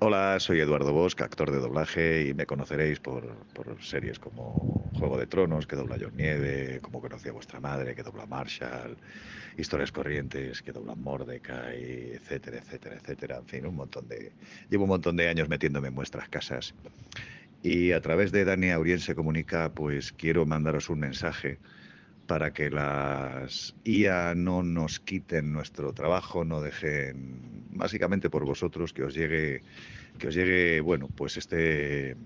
Hola, soy Eduardo Bosch, actor de doblaje y me conoceréis por, por series como Juego de Tronos, que dobla John Nieve, como conocí a vuestra madre, que dobla Marshall, Historias Corrientes, que dobla Mordecai, etcétera, etcétera, etcétera. En fin, un montón de... Llevo un montón de años metiéndome en vuestras casas. Y a través de Dani Auriense Comunica, pues quiero mandaros un mensaje para que las IA no nos quiten nuestro trabajo, no dejen, básicamente por vosotros, que os llegue, que os llegue, bueno, pues este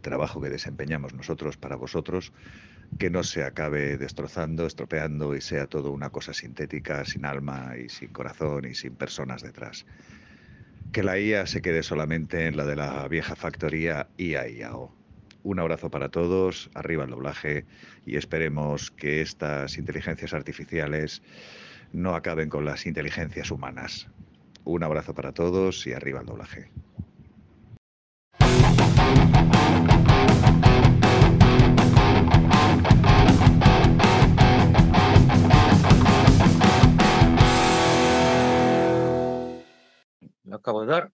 trabajo que desempeñamos nosotros para vosotros, que no se acabe destrozando, estropeando y sea todo una cosa sintética, sin alma y sin corazón y sin personas detrás. Que la IA se quede solamente en la de la vieja factoría IA-IAO un abrazo para todos, arriba el doblaje y esperemos que estas inteligencias artificiales no acaben con las inteligencias humanas. Un abrazo para todos y arriba el doblaje. Lo acabo de dar.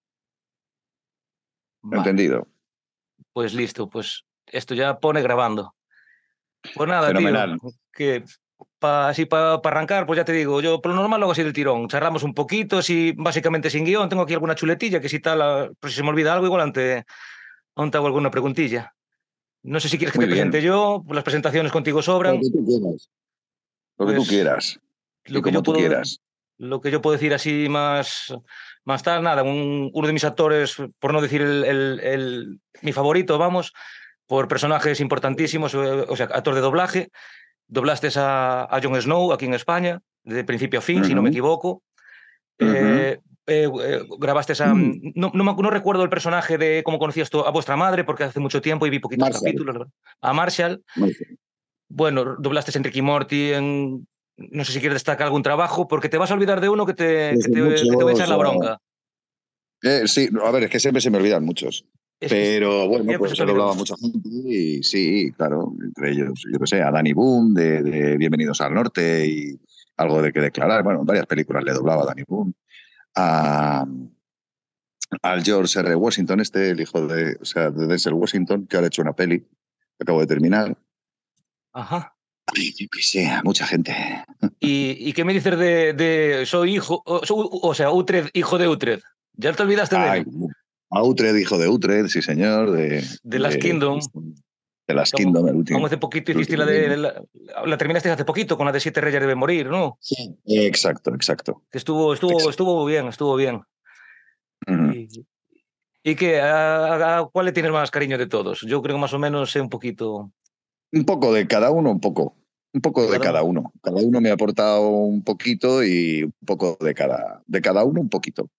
Entendido. Pues listo, pues esto ya pone grabando. Pues nada, tío, que así para arrancar, pues ya te digo, yo por lo normal lo hago así del tirón. Charlamos un poquito, así básicamente sin guion. Tengo aquí alguna chuletilla que si tal, pues si se me olvida algo, igual ante, ante hago alguna preguntilla. No sé si quieres que te presente yo, pues las presentaciones contigo sobran. Lo que tú quieras. Lo que tú pues quieras. Lo que, yo puedo, quieras. lo que yo puedo decir así más, más tal, nada, uno de mis actores, por no decir el, mi favorito, vamos, por personajes importantísimos, eh, o sea, actor de doblaje. Doblaste a, a Jon Snow aquí en España, de principio a fin, si no me equivoco. Eh, eh, grabaste a. Mm. No, no, recuerdo el personaje de cómo conocías tú a vuestra madre, porque hace mucho tiempo y vi poquitos capítulos. A Marshall. Bueno, doblaste en Ricky Morty, en no sé si quieres destacar algún trabajo, porque te vas a olvidar de uno que te, que te, voy a echar la bronca. Eh, sí, a ver, es que siempre se me olvidan muchos. pero bueno, pues, se hablaba mucha gente y sí, claro, entre ellos, yo que sé, a Danny Boom de, Bienvenidos al Norte y algo de que declarar. Bueno, varias películas le doblaba a Danny Boom. A, al George R. Washington, este, el hijo de, o sea, de Denzel Washington, que ha hecho una peli, que acabo de terminar. Ajá. Sí, mucha gente. ¿Y, qué me dices de, de soy hijo, o, sea, Utrecht, hijo de Utrecht? ¿Ya te olvidaste de él? A Utrecht, hijo de Utrecht, sí señor. De, de Las Kingdom. De Las Kingdom, el último. Como hace poquito hiciste la de. La, terminaste hace poquito con la de Siete Reyes deben morir, ¿no? Sí, exacto, exacto. estuvo, estuvo, estuvo bien, estuvo bien. ¿Y, y qué? ¿A, cuál le tienes más cariño de todos? Yo creo que más o menos sé un poquito. Un poco de cada uno, un poco. Un poco de cada uno. Cada uno me ha aportado un poquito y un poco de cada, de cada uno un poquito.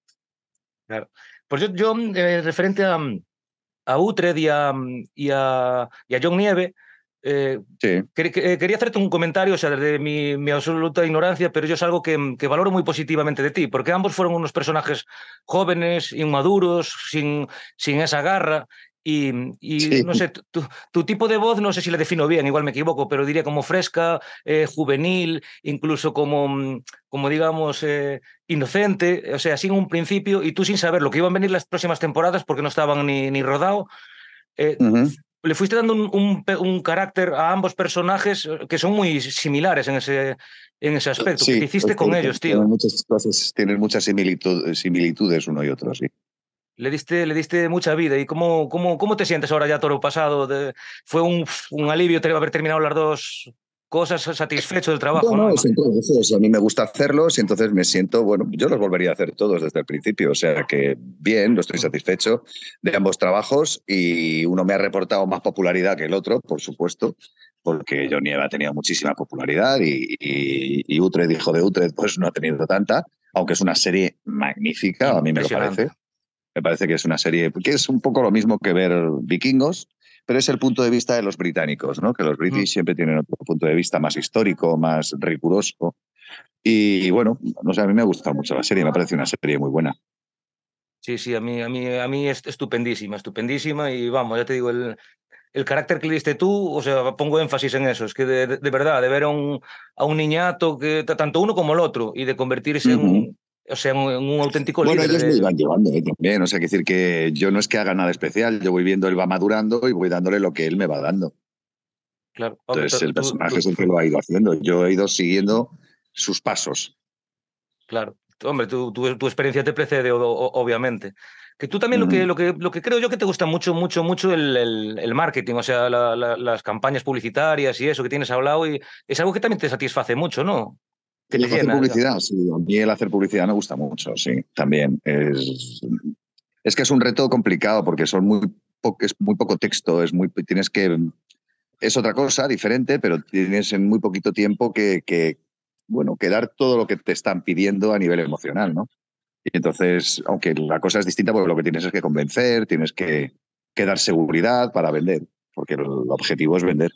Claro. Pues yo, yo eh, referente a, a Utrecht y a, y a, John Nieve, eh, eh, quería hacerte un comentario, o sea, desde mi, mi absoluta ignorancia, pero yo es algo que, que, valoro muy positivamente de ti, porque ambos fueron unos personajes jóvenes, inmaduros, sin, sin esa garra, y, no sé, tu, tipo de voz, no sé si la defino bien, igual me equivoco, pero diría como fresca, eh, juvenil, incluso como, mm, como digamos, eh, inocente, o sea, sin un principio, y tú sin saber lo que iban a venir las próximas temporadas porque no estaban ni, ni rodado. Eh, le fuiste dando un, un, carácter a ambos personajes que son muy similares en ese, en ese aspecto. ¿Qué hiciste con ellos, tío? Tienen muchas, cosas, tienen muchas similitudes uno y otro, sí le diste, le diste mucha vida. ¿Y cómo, cómo, cómo te sientes ahora ya todo pasado? ¿Fue un, un alivio haber terminado las dos cosas satisfecho del trabajo? No, a mí me gusta hacerlos y entonces me siento, bueno, yo los volvería a hacer todos desde el principio, o sea que bien, lo estoy satisfecho de ambos trabajos y uno me ha reportado más popularidad que el otro, por supuesto, porque Johnny ha tenido muchísima popularidad y, y, y Utrecht, hijo de Utrecht, pues no ha tenido tanta, aunque es una serie magnífica, a mí me lo parece. Me parece que es una serie que es un poco lo mismo que ver vikingos, pero es el punto de vista de los británicos, ¿no? Que los british siempre tienen otro punto de vista más histórico, más riguroso. Y bueno, no sé, a mí me ha gustado mucho la serie, me parece una serie muy buena. Sí, sí, a mí, a mí, a mí es estupendísima, estupendísima y vamos, ya te digo, el, el carácter que le diste tú, o sea, pongo énfasis en eso, es que de, verdad, de ver a un, a un niñato, que tanto uno como el otro, y de convertirse en, o sea, un, un auténtico bueno, líder. ellos me iban llevando ¿eh? también, o sea, que decir que yo no es que haga nada especial, yo voy viendo, él va madurando y voy dándole lo que él me va dando. Claro. Entonces, el personaje es el que lo ha ido haciendo, yo he ido siguiendo sus pasos. Claro, hombre, tu, tu, experiencia te precede, obviamente. Que tú también lo, que, lo, que, lo que creo yo que te gusta mucho, mucho, mucho el, el, el marketing, o sea, la, la, las campañas publicitarias y eso que tienes hablado, y es algo que también te satisface mucho, ¿no? Que te llena, hacer publicidad, sí. A mí el hacer publicidad me gusta mucho, sí, también. Es, es que es un reto complicado porque son muy, po es muy poco texto, es muy, tienes que... Es otra cosa, diferente, pero tienes en muy poquito tiempo que, que, bueno, que dar todo lo que te están pidiendo a nivel emocional, ¿no? Y entonces, aunque la cosa es distinta, porque lo que tienes es que convencer, tienes que, que dar seguridad para vender, porque el objetivo es vender.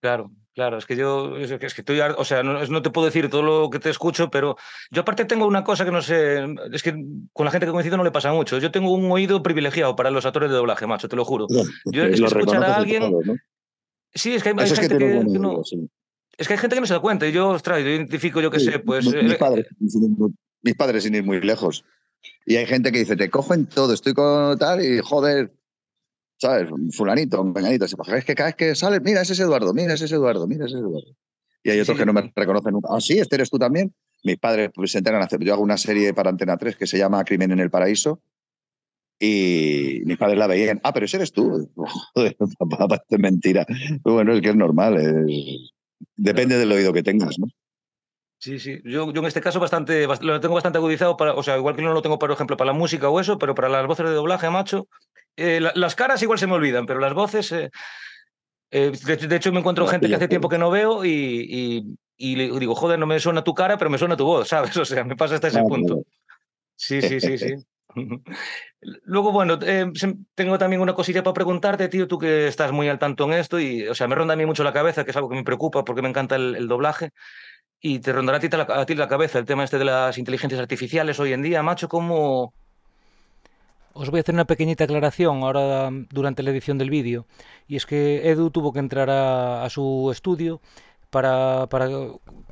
Claro, Claro, es que yo, es que estoy, o sea, no, no, te puedo decir todo lo que te escucho, pero yo aparte tengo una cosa que no sé, es que con la gente que coincido no le pasa mucho. Yo tengo un oído privilegiado para los actores de doblaje, macho, te lo juro. Yo es que escuchar a alguien... Todo, ¿no? Sí, es que hay, hay gente que, que, no... Sí. Es que hay gente que no se da cuenta y yo, ostras, yo identifico, yo qué sí, sé, pues... Mis, eh, padres, mis padres sin ir muy lejos. Y hay gente que dice, te cojo en todo, estoy con tal y joder, ¿sabes? Fulanito, menganito. Es que cada vez que sale, mira, ese es Eduardo, mira, ese es Eduardo, mira, ese es Eduardo. Y hay otros sí, que no me reconocen nunca. Ah, sí, este eres tú también. Mis padres pues, se enteran. Yo hago una serie para Antena 3 que se llama Crimen en el Paraíso. Y mis padres la veían. Ah, pero ese eres tú. Joder, papá, es mentira. Bueno, es que es normal. Es... Depende del oído que tengas, ¿no? Sí, sí. Yo, yo en este caso bastante, lo tengo bastante agudizado para, o sea, igual que no lo tengo, por ejemplo, para la música o eso, pero para las voces de doblaje, macho, eh, la, las caras igual se me olvidan, pero las voces. Eh, eh, de, de, hecho, me encuentro no, gente que hace tiempo que no veo y, y, y, le digo, joder, no me suena tu cara, pero me suena tu voz, ¿sabes? O sea, me pasa hasta ese no, punto. Sí, sí, sí, sí. Luego, bueno, eh, tengo también una cosilla para preguntarte, tío, tú que estás muy al tanto en esto y, o sea, me ronda a mí mucho la cabeza, que es algo que me preocupa porque me encanta el, el doblaje. Y te rondará a ti, a ti la cabeza el tema este de las inteligencias artificiales hoy en día, macho, ¿cómo, os voy a hacer una pequeñita aclaración ahora durante la edición del vídeo. Y es que Edu tuvo que entrar a, su estudio para, para,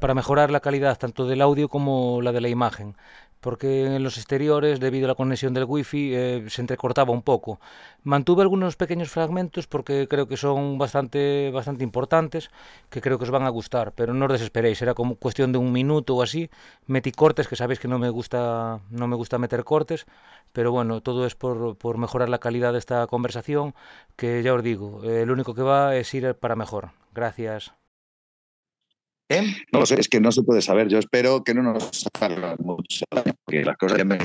para, mejorar la calidad tanto del audio como la de la imagen. Porque en los exteriores, debido a la conexión del wifi, eh, se entrecortaba un poco. Mantuve algunos pequeños fragmentos porque creo que son bastante, bastante importantes, que creo que os van a gustar, pero no os desesperéis, era cuestión de un minuto o así. Metí cortes, que sabéis que no me gusta, no me gusta meter cortes, pero bueno, todo es por, por mejorar la calidad de esta conversación, que ya os digo, eh, lo único que va es ir para mejor. Gracias. ¿Eh? No lo sé, es que no se puede saber. Yo espero que no nos hagan mucho porque las cosas que me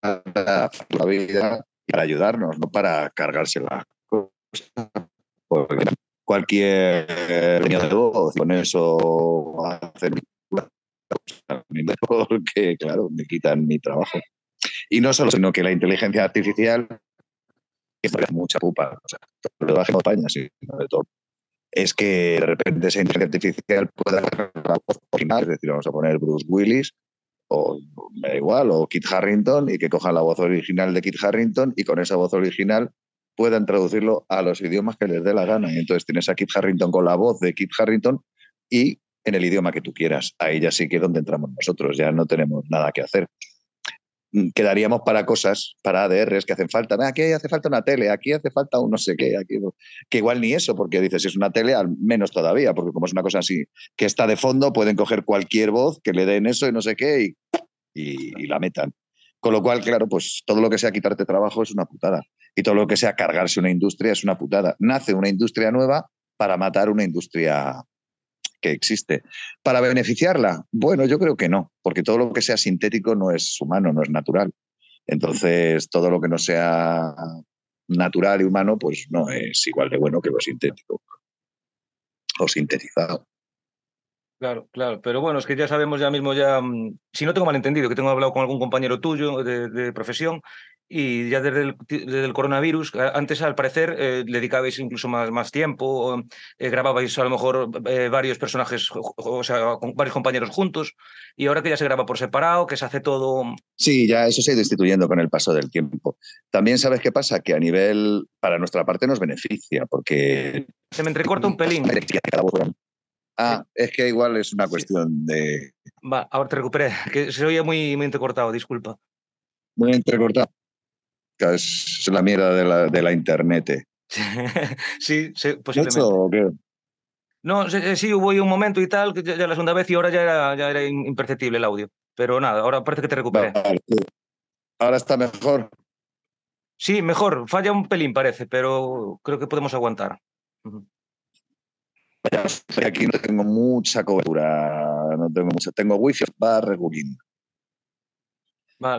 para la vida para ayudarnos, no para cargarse la cosa. Porque cualquier de voz con eso hacer porque, claro, me quitan mi trabajo. Y no solo, sino que la inteligencia artificial es mucha pupa. O sea, de España, sí, de todo es que de repente esa inteligencia artificial pueda la voz original, es decir, vamos a poner Bruce Willis, o me da igual, o Kit Harrington, y que cojan la voz original de Kit Harrington y con esa voz original puedan traducirlo a los idiomas que les dé la gana. Y entonces tienes a Kit Harrington con la voz de Kit Harrington y en el idioma que tú quieras. Ahí ya sí que es donde entramos nosotros, ya no tenemos nada que hacer quedaríamos para cosas, para ADRs que hacen falta. Aquí hace falta una tele, aquí hace falta un no sé qué, aquí, que igual ni eso, porque dices, si es una tele, al menos todavía, porque como es una cosa así que está de fondo, pueden coger cualquier voz que le den eso y no sé qué y, y, y la metan. Con lo cual, claro, pues todo lo que sea quitarte trabajo es una putada. Y todo lo que sea cargarse una industria es una putada. Nace una industria nueva para matar una industria que existe. ¿Para beneficiarla? Bueno, yo creo que no, porque todo lo que sea sintético no es humano, no es natural. Entonces, todo lo que no sea natural y humano, pues no es igual de bueno que lo sintético o sintetizado. Claro, claro, pero bueno, es que ya sabemos ya mismo, ya, mm, si no tengo malentendido, que tengo hablado con algún compañero tuyo de, de profesión y ya desde el, desde el, coronavirus, antes al parecer eh, le dedicabais incluso más, más tiempo, eh, grababais a lo mejor eh, varios personajes, o sea, con varios compañeros juntos, y ahora que ya se graba por separado, que se hace todo... Sí, ya eso se ha ido instituyendo con el paso del tiempo. También sabes qué pasa, que a nivel, para nuestra parte nos beneficia, porque... Se me entrecorta un pelín. Ah, es que igual es una cuestión de. Va, ahora te recuperé, que se oía muy, muy entrecortado, disculpa. Muy entrecortado. Es la mierda de la, de la internet. sí, sí, posiblemente. o qué? No, sí, hubo un momento y tal, que ya, la segunda vez y ahora ya era, ya era imperceptible el audio. Pero nada, ahora parece que te recuperé. ahora está mejor. Sí, mejor. Falla un pelín, parece, pero creo que podemos aguantar. Aquí no tengo mucha cobertura, no tengo mucha. Tengo wifi va regulín.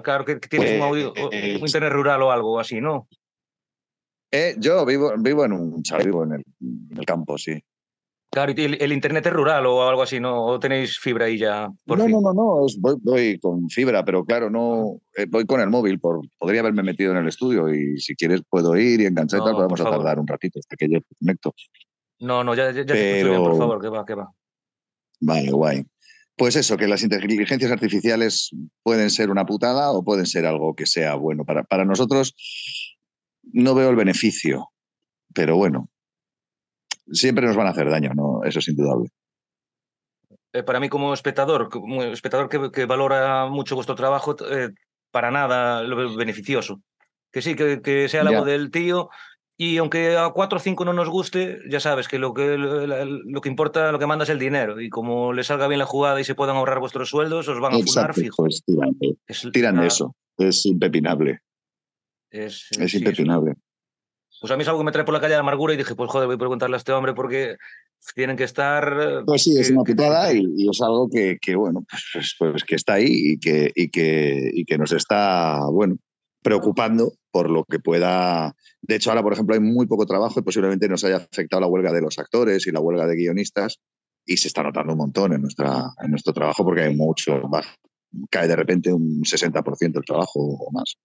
Claro que, tienes un, pues, audio, un, internet rural o algo así, ¿no? Eh, yo vivo, vivo en un vivo en el, campo, sí. Claro, ¿y el, internet es rural o algo así, ¿no? ¿O tenéis fibra ahí ya? no, no, no, no, voy, con fibra, pero claro, no eh, voy con el móvil. Por, podría haberme metido en el estudio y si quieres puedo ir y enganchar y tal, podemos tardar un ratito hasta que yo te conecto. No, no, ya, ya te bien, por favor, que va, que va. Vale, guay. Pues eso, que las inteligencias artificiales pueden ser una putada o pueden ser algo que sea bueno. Para, para nosotros no veo el beneficio, pero bueno, siempre nos van a hacer daño, ¿no? Eso es indudable. Eh, para mí como espectador, como espectador que, valora mucho vuestro trabajo, eh, para nada lo beneficioso. Que sí, que, sea la voz del tío y aunque a cuatro o cinco no nos guste, ya sabes que lo que, lo, que importa, lo que manda es el dinero. Y como le salga bien la jugada y se puedan ahorrar vuestros sueldos, os van a fundar fijo. Pues tiran, de eso. Es impepinable. Es, es impepinable. Pues a mí es algo que me trae por la calle de amargura y dije, pues joder, voy a preguntarle a este hombre porque tienen que estar... Eh, pues sí, es una putada y, es algo que, que bueno, pues, pues, pues, que está ahí y que, y, que, y que nos está, bueno, preocupando por lo que pueda... De hecho, ahora, por ejemplo, hay muy poco trabajo y posiblemente nos haya afectado la huelga de los actores y la huelga de guionistas y se está notando un montón en, nuestra, en nuestro trabajo porque hay mucho, cae de repente un 60% del trabajo o más.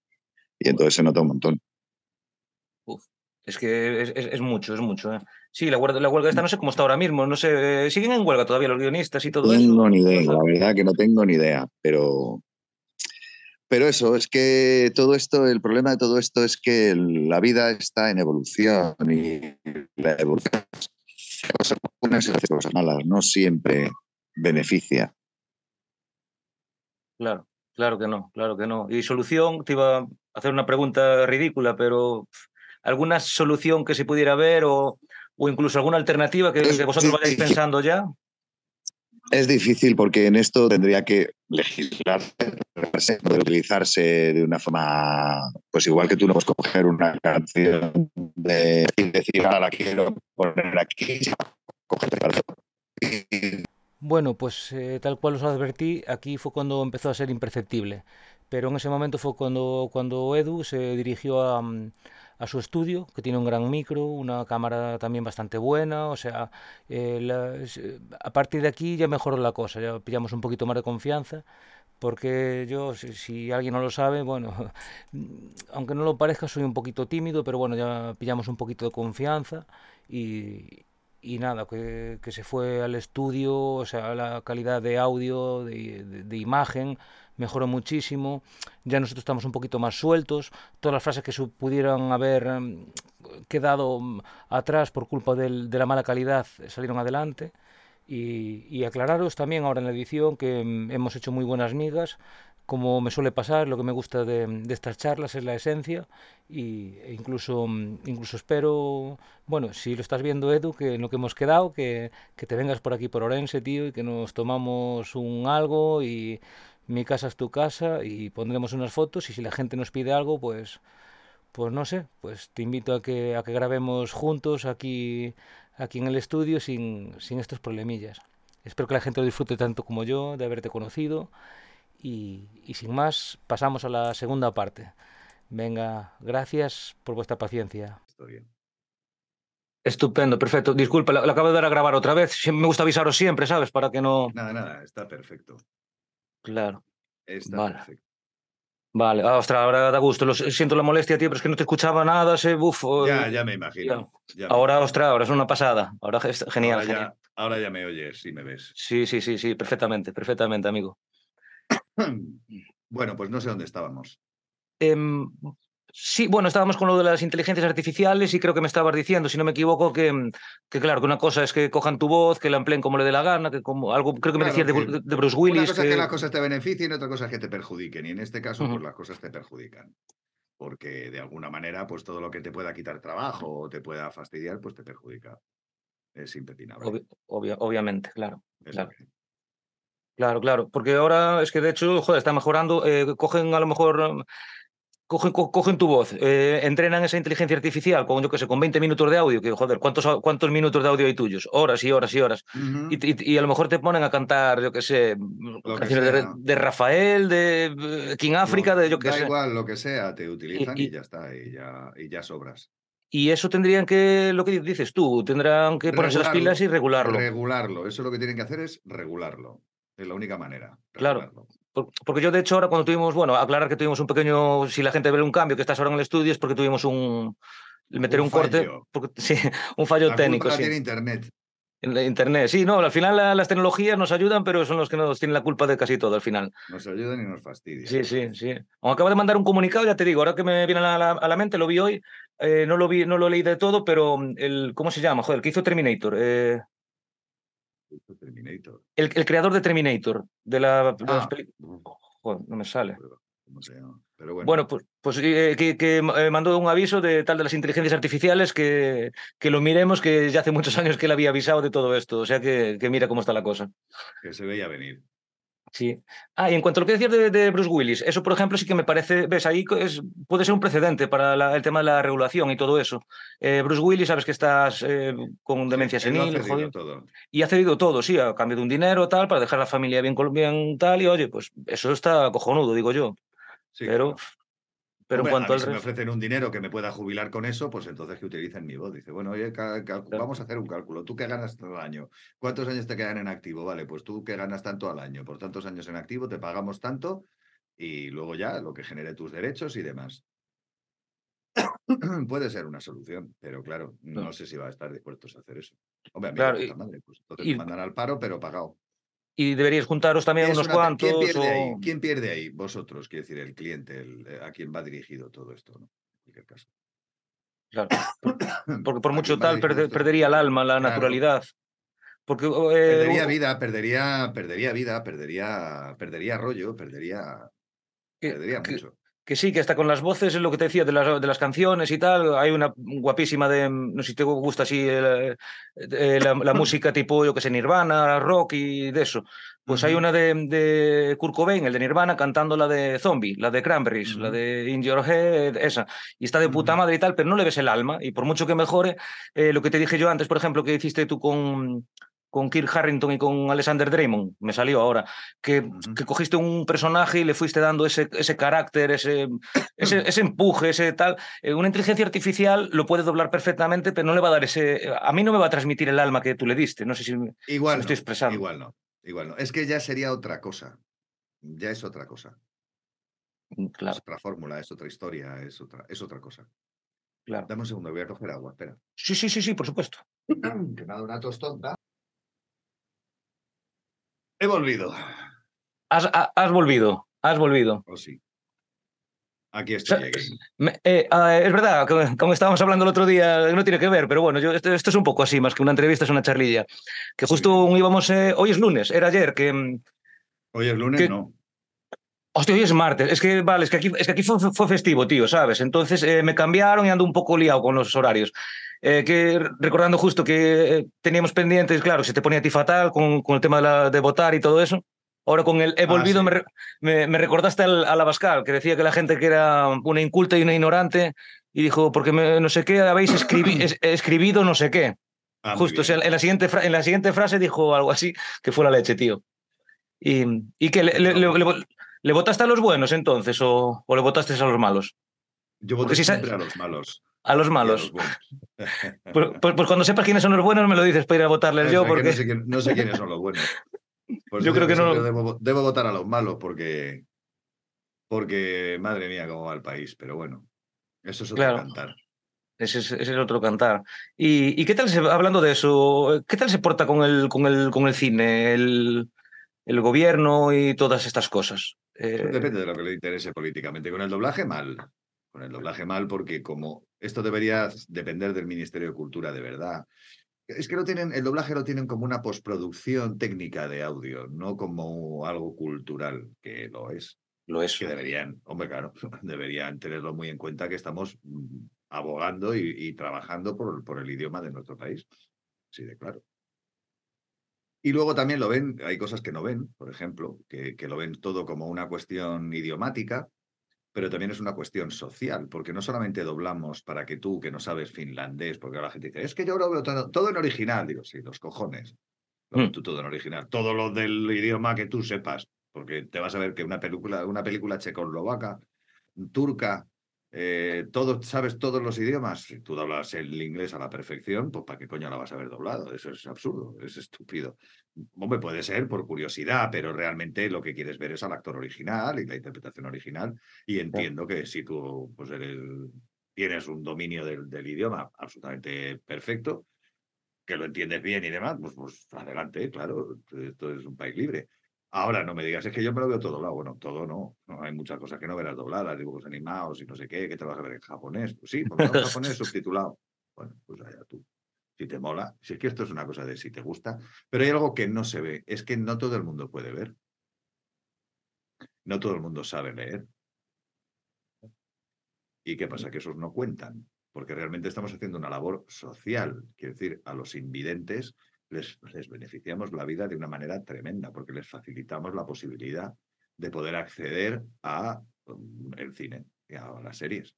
Y entonces se nota un montón. Es que es, mucho, es mucho. ¿eh? Sí, la huelga, la huelga esta no sé cómo está ahora mismo. No sé, ¿siguen en huelga todavía los guionistas y todo eso? No tengo ni idea, la verdad que no tengo ni idea, pero... Pero eso, es que todo esto, el problema de todo esto es que la vida está en evolución y la evolución cosas buenas y cosas malas, no siempre beneficia. Claro, claro que no, claro que no. Y solución, te iba a hacer una pregunta ridícula, pero alguna solución que se pudiera ver o, o incluso alguna alternativa que, vosotros vayáis pensando ya? Es difícil porque en esto tendría que legislar, utilizarse de una forma, pues igual que tú no puedes coger una canción de decir, ahora la quiero poner aquí, bueno, pues eh, tal cual os advertí, aquí fue cuando empezó a ser imperceptible. Pero en ese momento fue cuando, cuando Edu se dirigió a, mm, a su estudio, que tiene un gran micro, una cámara también bastante buena, o sea, eh, a partir de aquí ya mejoró la cosa, ya pillamos un poquito más de confianza, porque yo, si, alguien no lo sabe, bueno, aunque no lo parezca, soy un poquito tímido, pero bueno, ya pillamos un poquito de confianza y, nada, que, se fue al estudio, o sea, la calidad de audio, de imagen, mejoró muchísimo, ya nosotros estamos un poquito más sueltos, todas las frases que se pudieran haber em, quedado mm, atrás por culpa de la mala calidad salieron adelante. Y, aclararos también ahora en la edición que mm, hemos hecho muy buenas migas, como me suele pasar, lo que me gusta de, estas charlas es la esencia y, e incluso, incluso espero, bueno, si lo estás viendo Edu, que lo que hemos quedado, que, que te vengas por aquí por Orense, tío, y que nos tomamos un algo y mi casa es tu casa y pondremos unas fotos y si la gente nos pide algo, pues, pues no sé, pues te invito a que, a que grabemos juntos aquí, aquí en el estudio sin, sin estos problemillas. Espero que la gente lo disfrute tanto como yo de haberte conocido y, y sin más pasamos a la segunda parte. Venga, gracias por vuestra paciencia. bien. Estupendo, perfecto. Disculpa, lo, acabo de dar a grabar otra vez. Me gusta avisaros siempre, ¿sabes? Para que no. Nada, nada, está perfecto. Claro. Está vale. perfecto. Vale, ah, ostras, ahora da gusto. siento la molestia, tío, pero es que no te escuchaba nada, se bufo. Ya, ya me imagino. ahora, ostras, ahora es una pasada. Ahora genial, ahora Ya, ahora ya me oyes y me ves. Sí, sí, sí, sí, perfectamente, perfectamente, amigo. bueno, pues no sé dónde estábamos. Em, Sí, bueno, estábamos con lo de las inteligencias artificiales y creo que me estabas diciendo, si no me equivoco, que, que claro, que una cosa es que cojan tu voz, que la empleen como le dé la gana, que como algo, creo que me decías de, Bruce Willis. Una cosa es que las cosas te beneficien otra cosa es que te perjudiquen. Y en este caso, pues las cosas te perjudican. Porque de alguna manera, pues todo lo que te pueda quitar trabajo o te pueda fastidiar, pues te perjudica. Es impepinable. obviamente, claro. claro. Claro, claro, porque ahora es que de hecho, joder, está mejorando, eh, cogen a lo mejor cogen, cogen tu voz, eh, entrenan esa inteligencia artificial con, yo que sé, con 20 minutos de audio, que joder, ¿cuántos, cuántos minutos de audio hay tuyos? Horas y horas y horas. y, a lo mejor te ponen a cantar, yo que sé, canciones de, Rafael, de eh, King África, de yo que sé. Da igual lo que sea, te utilizan y, ya está, y ya, y ya sobras. Y eso tendrían que, lo que dices tú, tendrán que ponerse las pilas y regularlo. Regularlo, eso lo que tienen que hacer es regularlo. Es la única manera. Claro. Porque yo, de hecho, ahora cuando tuvimos, bueno, aclarar que tuvimos un pequeño, si la gente ve un cambio, que estás ahora en el estudio, es porque tuvimos un, meter un, corte, sí, un fallo técnico. sí. tiene Internet. Internet, sí, no, al final las tecnologías nos ayudan, pero son los que nos tienen la culpa de casi todo al final. Nos ayudan y nos fastidian. Sí, sí, sí. acabo de mandar un comunicado, ya te digo, ahora que me viene a la, mente, lo vi hoy, eh, no lo vi, no lo leí de todo, pero el, ¿cómo se llama? Joder, el que hizo Terminator. Eh, Terminator. El, el, creador de Terminator, de, la, ah. no me sale. bueno. pues, pues eh, que, que eh, mandó un aviso de tal de las inteligencias artificiales que, que lo miremos, que ya hace muchos años que él había avisado de todo esto. O sea que, que mira cómo está la cosa. Que se veía venir. Sí. Ah, y en cuanto a lo que decías de, Bruce Willis, eso, por ejemplo, sí que me parece, ves, ahí es, puede ser un precedente para el tema de la regulación y todo eso. Eh, Bruce Willis, sabes que estás eh, con demencia senil, y ha cedido todo, sí, a cambio de un dinero, tal, para dejar la familia bien, bien tal, y oye, pues eso está cojonudo, digo yo. Sí, Pero pero en cuanto si me ofrecen un dinero que me pueda jubilar con eso, pues entonces que utilicen mi voz. Dice, bueno, oye, vamos a hacer un cálculo. ¿Tú qué ganas el año? ¿Cuántos años te quedan en activo? Vale, pues tú que ganas tanto al año. Por tantos años en activo te pagamos tanto y luego ya lo que genere tus derechos y demás. Puede ser una solución, pero claro, no, sé si va a estar dispuestos a hacer eso. Hombre, a mí claro, madre, pues entonces te mandan al paro, pero pagado y deberíais juntaros también unos cuantos. ¿quién pierde, ahí? ¿Quién pierde ahí? Vosotros, quiere decir, el cliente, eh, a quién va dirigido todo esto, ¿no? En caso. Claro, porque por mucho tal perdería el alma, la naturalidad. Porque, eh, perdería vida, perdería, perdería vida, perdería, perdería rollo, perdería, perdería mucho que sí, que está con las voces, es lo que te decía de las, de las canciones y tal. Hay una guapísima de, no sé si te gusta así eh, la, música tipo, yo que sé, Nirvana, rock y de eso. Pues hay una de, de Kurt Cobain, el de Nirvana, cantando la de Zombie, la de Cranberries, la de In Your Head, esa. Y está de puta madre y tal, pero no le ves el alma. Y por mucho que mejore, eh, lo que te dije yo antes, por ejemplo, que hiciste tú con, con Kirk Harrington y con Alexander Draymond, me salió ahora, que, que cogiste un personaje y le fuiste dando ese, ese carácter, ese, ese, empuje, ese tal. Eh, una inteligencia artificial lo puede doblar perfectamente, pero no le va a dar ese. A mí no me va a transmitir el alma que tú le diste. No sé si, igual me estoy expresando. Igual no, igual no. Es que ya sería otra cosa. Ya es otra cosa. Mm, claro. Es otra fórmula, es otra historia, es otra, es otra cosa. Claro. Dame un segundo, voy a coger agua, espera. Sí, sí, sí, sí, por supuesto. que me ha dado una tostonda. He volvido. Has, has volvido, has volvido. Oh, sí. Aquí estoy. Eh, ah, es verdad, como, estábamos hablando el otro día, no tiene que ver, pero bueno, yo, esto, es un poco así, más que una entrevista, es una charlilla. Que justo íbamos, eh, hoy es lunes, era ayer, que... Mm, hoy es lunes, no. Hostia, hoy es martes. Es que, vale, es que aquí, es que aquí fue, fue festivo, tío, ¿sabes? Entonces eh, me cambiaron y ando un poco liado con los horarios. Eh, que recordando justo que eh, teníamos pendientes, claro, se te ponía a ti fatal con, con el tema de, la, de, votar y todo eso. Ahora con el he ah, volvido me, me, recordaste al, a la Bascal, que decía que la gente que era una inculta y una ignorante, y dijo, porque no sé qué habéis escribido no sé qué. Ah, Justo, en, la siguiente en la siguiente frase dijo algo así, que fue la leche, tío. Y, y que le, le, votaste a los buenos entonces o, o le votaste a los malos? Yo voté siempre a los malos. A los malos. Pues, pues, pues, cuando sepas quiénes son los buenos, me lo dices para ir a votarles yo. Porque... No sé, quiénes son los buenos. Pues yo creo que no. Debo, votar a los malos porque. Porque, madre mía, cómo va el país. Pero bueno, eso es otro cantar. Ese es, ese es, otro cantar. ¿Y, qué tal, se, hablando de eso, qué tal se porta con el, con el, con el cine, el, el gobierno y todas estas cosas? Eh, depende de lo que le interese políticamente. Con el doblaje, mal con el doblaje mal, porque como esto debería depender del Ministerio de Cultura de verdad. Es que no tienen, el doblaje lo tienen como una postproducción técnica de audio, no como algo cultural, que lo es. Lo es. Que deberían, hombre, claro, deberían tenerlo muy en cuenta que estamos mm, abogando y, trabajando por, por, el idioma de nuestro país. Sí, de claro. Y luego también lo ven, hay cosas que no ven, por ejemplo, que, que lo ven todo como una cuestión idiomática, pero también es una cuestión social, porque no solamente doblamos para que tú, que no sabes finlandés, porque ahora la gente dice, es que yo lo veo todo, en original, digo, sí, los cojones, lo mm. tú todo en original, todo lo del idioma que tú sepas, porque te vas a ver que una película, una película checoslovaca, turca, eh, todo, sabes todos los idiomas, si tú hablas el inglés a la perfección, pues ¿para qué coño la vas a ver doblado? Eso es absurdo, es estúpido. Hombre, puede ser por curiosidad, pero realmente lo que quieres ver es al actor original y la interpretación original. Y entiendo que si tú pues, tienes un dominio del, idioma absolutamente perfecto, que lo entiendes bien y demás, pues, pues adelante, claro, esto es un país libre. Ahora no me digas, es que yo me lo veo todo doblado. Bueno, todo no. no hay muchas cosas que no verás dobladas, dibujos animados y no sé qué, que te vas a ver en japonés. Pues sí, porque en japonés subtitulado. Bueno, pues allá tú. Si te mola, si es que esto es una cosa de si te gusta, pero hay algo que no se ve, es que no todo el mundo puede ver. No todo el mundo sabe leer. ¿Y qué pasa? Que esos no cuentan, porque realmente estamos haciendo una labor social. Quiero decir, a los invidentes les, beneficiamos la vida de una manera tremenda, porque les facilitamos la posibilidad de poder acceder a um, el cine y a las series.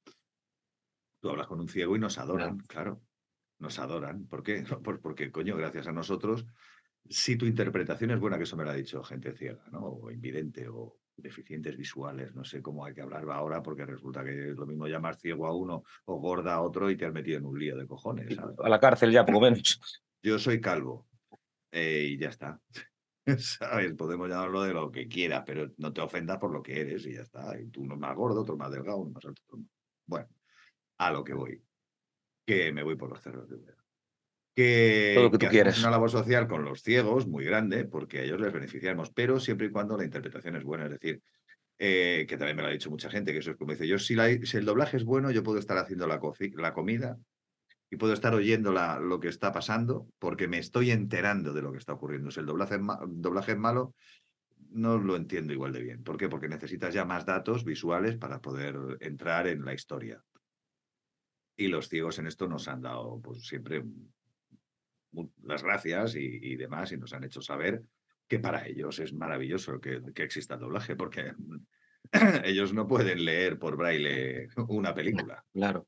Tú hablas con un ciego y nos adoran, claro. Nos adoran. ¿Por qué? Pues porque, coño, gracias a nosotros, si tu interpretación es buena, que eso me lo ha dicho gente ciega, ¿no? O invidente, o deficientes visuales, no sé cómo hay que hablar ahora, porque resulta que es lo mismo llamar ciego a uno o gorda a otro y te has metido en un lío de cojones. A la cárcel ya, poco menos yo soy calvo eh, y ya está. ¿Sabes? Podemos llamarlo de lo que quieras, pero no te ofendas por lo que eres y ya está. Y tú uno más gordo, otro más delgado, uno más alto. Bueno, a lo que voy. Que me voy por los cerros de verdad. Que, Todo lo que tú quieres. una labor social con los ciegos muy grande, porque a ellos les beneficiamos, pero siempre y cuando la interpretación es buena. Es decir, eh, que también me lo ha dicho mucha gente, que eso es como dice, yo si, si el doblaje es bueno, yo puedo estar haciendo la, la comida y puedo estar oyendo lo que está pasando porque me estoy enterando de lo que está ocurriendo. Si el doblaje es, doblaje es malo, no lo entiendo igual de bien. ¿Por qué? Porque necesitas ya más datos visuales para poder entrar en la historia. Y los ciegos en esto nos han dado pues, siempre las gracias y, demás y nos han hecho saber que para ellos es maravilloso que, que exista el doblaje porque ellos no pueden leer por braille una película. Claro.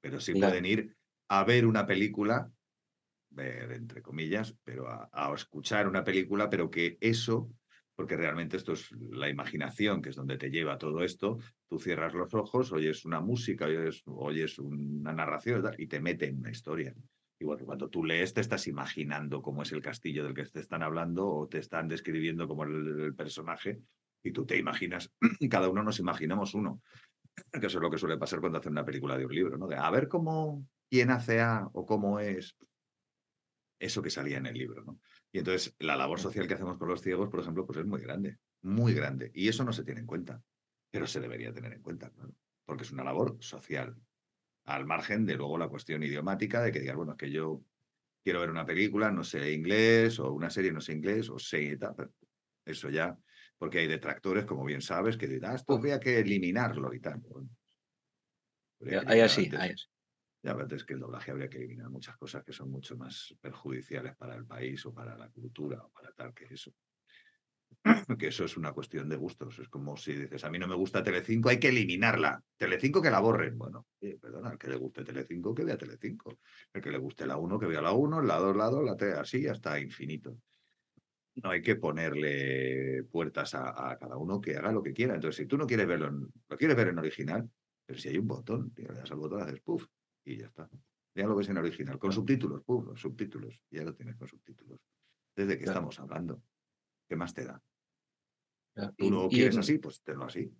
Pero sí pueden ir a ver una película, ver entre comillas, pero a, escuchar una película, pero que eso, porque realmente esto es la imaginación, que es donde te lleva todo esto, tú cierras los ojos, oyes una música, oyes, oyes una narración y te mete en una historia. Y bueno, cuando tú lees te estás imaginando cómo es el castillo del que te están hablando o te están describiendo como el, personaje y tú te imaginas, cada uno nos imaginamos uno, que eso es lo que suele pasar cuando hacen una película de un libro, ¿no? De a ver cómo, quién hace A o cómo es eso que salía en el libro. ¿no? Y entonces la labor social que hacemos con los ciegos, por ejemplo, pues es muy grande, muy grande. Y eso no se tiene en cuenta, pero se debería tener en cuenta, claro, porque es una labor social. Al margen de luego la cuestión idiomática de que digas, bueno, es que yo quiero ver una película, no sé inglés, o una serie, no sé inglés, o sé y tal. Eso ya, porque hay detractores, como bien sabes, que dirán, ah, esto había que eliminarlo y tal. hay así, hay así. La verdad es que el doblaje habría que eliminar muchas cosas que son mucho más perjudiciales para el país o para la cultura o para tal que eso. que eso es una cuestión de gustos. Es como si dices, a mí no me gusta Telecinco, hay que eliminarla. Telecinco que la borren. Bueno, perdona, al que le guste Telecinco, que vea Telecinco. El que le guste la 1, que vea la 1, la 2, la 2, la 3, así hasta infinito. No hay que ponerle puertas a, cada uno que haga lo que quiera. Entonces, si tú no quieres verlo, lo quieres ver en original, pero si hay un botón, le das al botón, haces puff, y ya está. Ya lo ves en original, con subtítulos, pum, subtítulos, ya lo tienes con subtítulos. ¿Desde qué estamos hablando? ¿Qué más te da? Tú lo quieres así, pues tenlo así.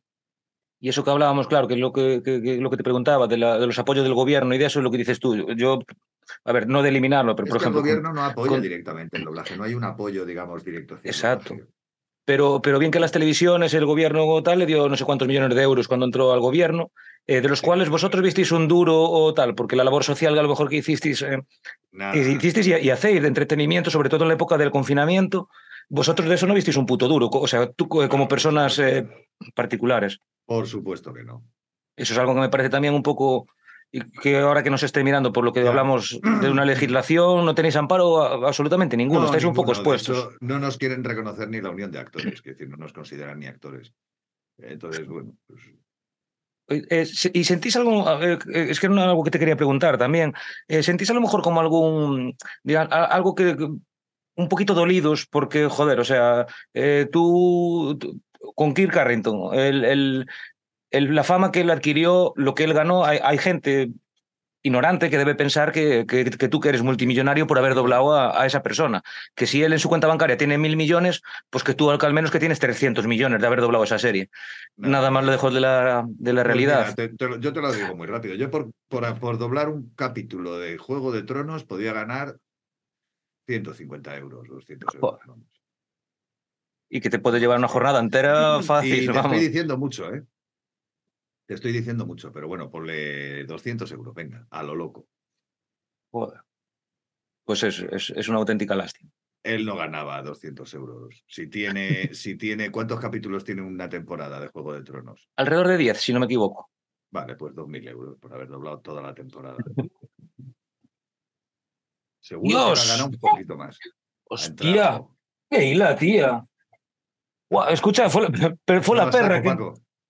Y eso que hablábamos, claro, que es lo que, lo que te preguntaba, de, los apoyos del gobierno y de eso es lo que dices tú. Yo, a ver, no de eliminarlo, pero por ejemplo. El gobierno no apoya directamente el doblaje, no hay un apoyo, digamos, directo. Exacto. Pero, pero bien que las televisiones, el gobierno tal, le dio no sé cuántos millones de euros cuando entró al gobierno de los cuales vosotros visteis un duro o tal, porque la labor social a lo mejor que hicisteis, hicisteis y, hacéis de entretenimiento, sobre todo en la época del confinamiento, vosotros de eso no visteis un puto duro, o sea, tú como personas particulares. Por supuesto que no. Eso es algo que me parece también un poco y que ahora que nos esté mirando por lo que hablamos de una legislación, no tenéis amparo absolutamente ninguno, estáis un poco expuestos. no nos quieren reconocer ni la unión de actores, es decir, no nos consideran ni actores. Entonces, bueno, pues... Eh, ¿Y sentís algo, es que era algo que te quería preguntar también, eh, ¿sentís a lo mejor como algún, algo que, un poquito dolidos porque, joder, o sea, eh, tú, con Kirk Carrington, el, el, la fama que él adquirió, lo que él ganó, hay, gente ignorante que debe pensar que, que, tú que eres multimillonario por haber doblado a, esa persona. Que si él en su cuenta bancaria tiene mil millones, pues que tú al menos que tienes 300 millones de haber doblado esa serie. Nada más lo dejo de la, de la pues realidad. yo te lo digo muy rápido. Yo por, por, doblar un capítulo de Juego de Tronos podía ganar 150 euros, 200 euros. Y que te puede llevar una jornada entera fácil. Y te estoy diciendo mucho, ¿eh? Te estoy diciendo mucho, pero bueno, ponle 200 euros, venga, a lo loco. Joder. Pues es, es, una auténtica lástima. Él no ganaba 200 euros. Si tiene, si tiene, ¿cuántos capítulos tiene una temporada de Juego de Tronos? Alrededor de 10, si no me equivoco. Vale, pues 2.000 euros por haber doblado toda la temporada. Seguro que ha ganado un poquito más. Hostia, qué hila, tía. escucha, fue, pero fue la perra que,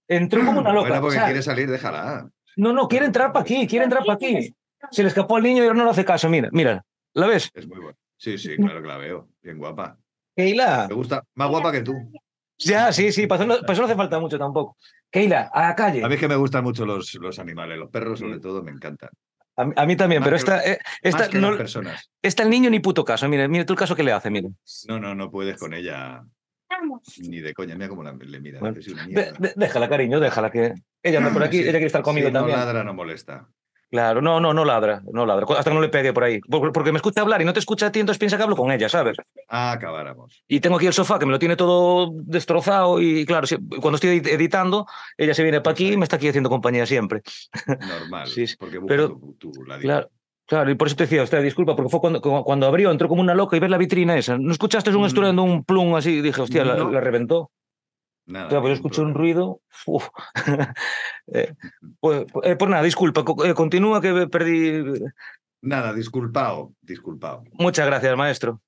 Entró como una loca. Bueno, porque quiere salir, déjala. No, no, quiere entrar para aquí, quiere entrar para aquí. Se le escapó al niño y ahora no le hace caso. Mira, mira, ¿la ves? Es muy buena. Sí, sí, claro que la veo. Bien guapa. Keila. Me gusta, más guapa que tú. Ya, sí, sí, para eso, no, hace falta mucho tampoco. Keila, a la calle. A mí es que me gustan mucho los, los animales, los perros sobre todo me encantan. A, mí también, pero esta, eh, esta no, personas. Está el niño ni puto caso. Mire, mire tú el caso que le hace, mire. No, no, no puedes con ella. Ni de coña, mira cómo le mira. déjala, cariño, déjala que ella anda por aquí, ella quiere estar conmigo también. No ladra, no molesta. Claro, no, no, no ladra, no ladra. Hasta que no le pegue por ahí. Porque me escucha hablar y no te escucha a ti, entonces piensa que hablo con ella, ¿sabes? Ah, acabáramos. Y tengo aquí el sofá que me lo tiene todo destrozado y claro, cuando estoy editando, ella se viene para aquí y me está aquí haciendo compañía siempre. Normal, sí, porque Pero, tú, la claro, Claro, y por eso te decía, usted, disculpa, porque fue cuando, cuando abrió, entró como una loca y ves la vitrina esa. ¿No escuchaste un mm. estudiando un plum así? Y dije, hostia, la, reventó. Nada. Claro, pues yo escuché un ruido. eh, pues, eh, pues, nada, disculpa, eh, continúa que perdí. Nada, disculpado, disculpado. Muchas gracias, maestro.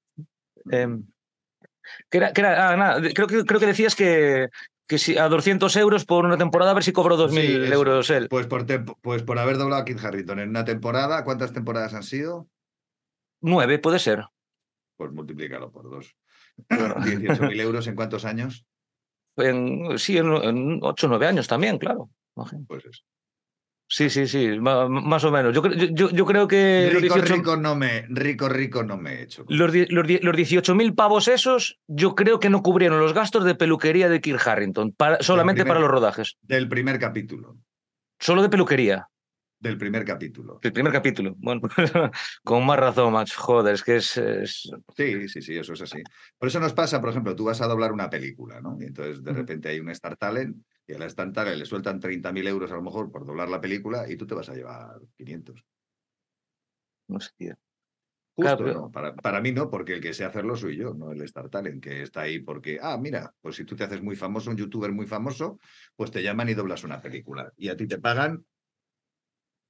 Em, que era, que era, ah, nada, creo, que, creo que decías que, que si a 200 euros por una temporada, a ver si cobró 2.000 euros él. Pues por, pues por haber doblado a Kit Harrington en una temporada, ¿cuántas temporadas han sido? Nueve, puede ser. Pues multiplícalo por dos. 18.000 euros en cuántos años? En, sí, en, 8 o 9 años también, claro. Pues eso. Sí, sí, sí, más o menos. Yo, yo, yo creo que. Rico, rico, no me, rico, rico no me he hecho. Los, los, los 18.000 pavos esos, yo creo que no cubrieron los gastos de peluquería de Kirk Harrington, solamente para los rodajes. Del primer capítulo. Solo de peluquería. Del primer capítulo. Del primer capítulo. Bueno, con más razón, macho. Joder, es que es, Sí, sí, sí, eso es así. Por eso nos pasa, por ejemplo, tú vas a doblar una película, ¿no? Y entonces de repente hay un Star Talent y a la Star Talent le sueltan 30.000 euros a lo mejor por doblar la película y tú te vas a llevar 500. No sé, tío. Justo, ¿no? Para, para, mí no, porque el que sé hacerlo soy yo, no el Star Talent, que está ahí porque, ah, mira, pues si tú te haces muy famoso, un youtuber muy famoso, pues te llaman y doblas una película. Y a ti te pagan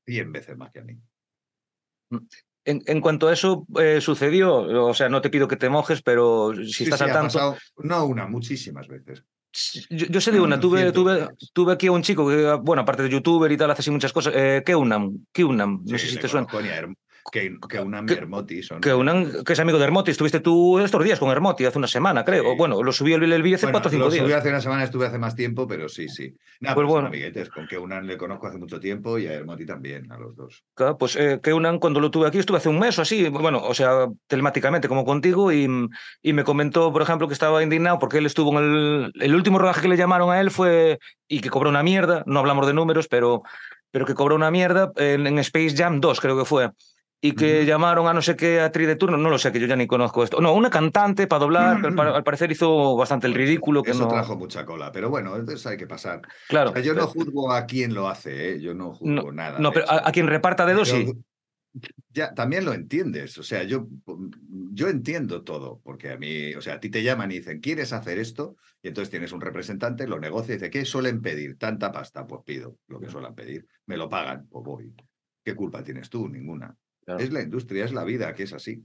100 veces más que a mí. Mm. En, cuanto a eso eh, sucedió, o sea, no te pido que te mojes, pero si estás al tanto. no una, muchísimas veces. Yo, sé de una, tuve, tuve, tuve aquí a un chico que, bueno, aparte de youtuber y tal, hace así muchas cosas. Eh, Keunam, Keunam, no sé si te suena. Que, que Unam y Hermoti son. Que, que es amigo de Hermoti. Estuviste tú estos días con Hermoti hace una semana, creo. Bueno, lo subí el, el vídeo hace cuatro o cinco días. Lo subí hace una semana, estuve hace más tiempo, pero sí, sí. Nah, pues, pues bueno. amiguetes, con que Unam le conozco hace mucho tiempo y a Hermoti también, a los dos. Claro, pues eh, que Unam, cuando lo tuve aquí, estuve hace un mes o así, bueno, o sea, telemáticamente como contigo, y, y me comentó, por ejemplo, que estaba indignado porque él estuvo en el. El último rodaje que le llamaron a él fue. y que cobró una mierda, no hablamos de números, pero, pero que cobró una mierda en, en Space Jam 2, creo que fue y que llamaron a no sé qué actriz de turno, no lo sé, que yo ya ni conozco esto. No, una cantante para doblar, al parecer hizo bastante el ridículo. Que Eso no... trajo mucha cola, pero bueno, entonces hay que pasar. Claro. yo no juzgo a quien lo hace, ¿eh? yo no juzgo nada. No, pero a, quien reparta dedos sí. Ya, también lo entiendes, o sea, yo, yo entiendo todo, porque a mí, o sea, a ti te llaman y dicen, ¿quieres hacer esto? Y entonces tienes un representante, lo negocia y dice, ¿qué suelen pedir? Tanta pasta, pues pido lo que suelen pedir, me lo pagan, pues voy. ¿Qué culpa tienes tú? Ninguna. Es la industria, es la vida, que es así.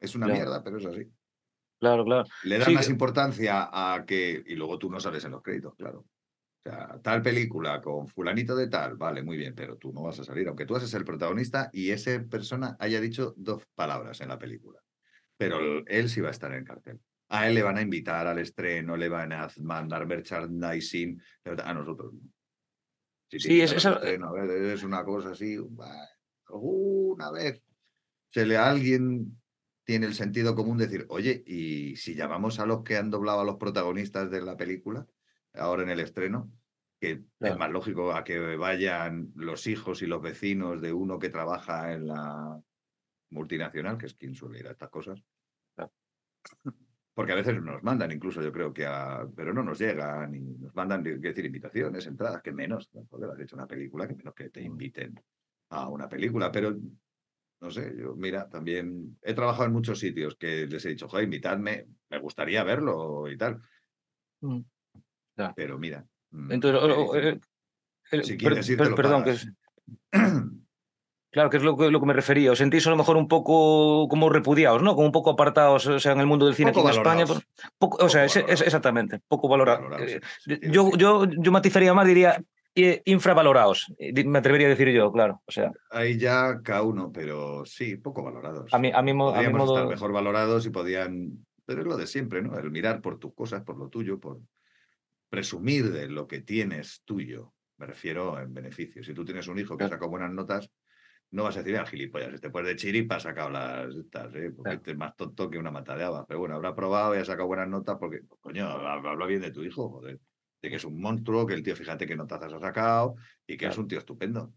Es una mierda, pero es así. Claro, claro. Le da más importancia a que. Y luego tú no sales en los créditos, claro. O sea, tal película con fulanito de tal, vale, muy bien, pero tú no vas a salir, aunque tú haces el protagonista y esa persona haya dicho dos palabras en la película. Pero él sí va a estar en el cartel. A él le van a invitar al estreno, le van a mandar merchandising, a nosotros no. sí, es, es una cosa así, una vez se le a alguien tiene el sentido común de decir, oye, y si llamamos a los que han doblado a los protagonistas de la película, ahora en el estreno, que es más lógico a que vayan los hijos y los vecinos de uno que trabaja en la multinacional, que es quien suele ir a estas cosas. Porque a veces nos mandan, incluso yo creo que a. Pero no nos llegan y nos mandan, quiero decir, invitaciones, entradas, que menos. Joder, has hecho una película, que menos que te inviten a una película, pero no sé, yo, mira, también he trabajado en muchos sitios que les he dicho, joder, invitadme, me gustaría verlo y tal. Mm, pero mira. Mm, Entonces, si quieres perdón, que Claro, que es lo que, lo que me refería. Os sentís a lo mejor un poco como repudiados, ¿no? Como un poco apartados, o sea, en el mundo del cine aquí en España. o sea, es, exactamente, poco valorado. Eh, yo, yo, yo matizaría más, diría infravalorados, me atrevería a decir yo, claro. O sea. Ahí ya cada uno, pero sí, poco valorados. A mí, a mí, estar mejor valorados y podían. Pero es lo de siempre, ¿no? El mirar por tus cosas, por lo tuyo, por presumir de lo que tienes tuyo. Me refiero en beneficio. Si tú tienes un hijo que saca buenas notas, no vas a decir, ah, gilipollas, este pues de chiripa ha sacado las estas, ¿eh? porque este es más tonto que una mata de Pero bueno, habrá probado y ha sacado buenas notas porque, coño, habla bien de tu hijo, joder que es un monstruo, que el tío, fíjate que notazas ha sacado y que es un tío estupendo.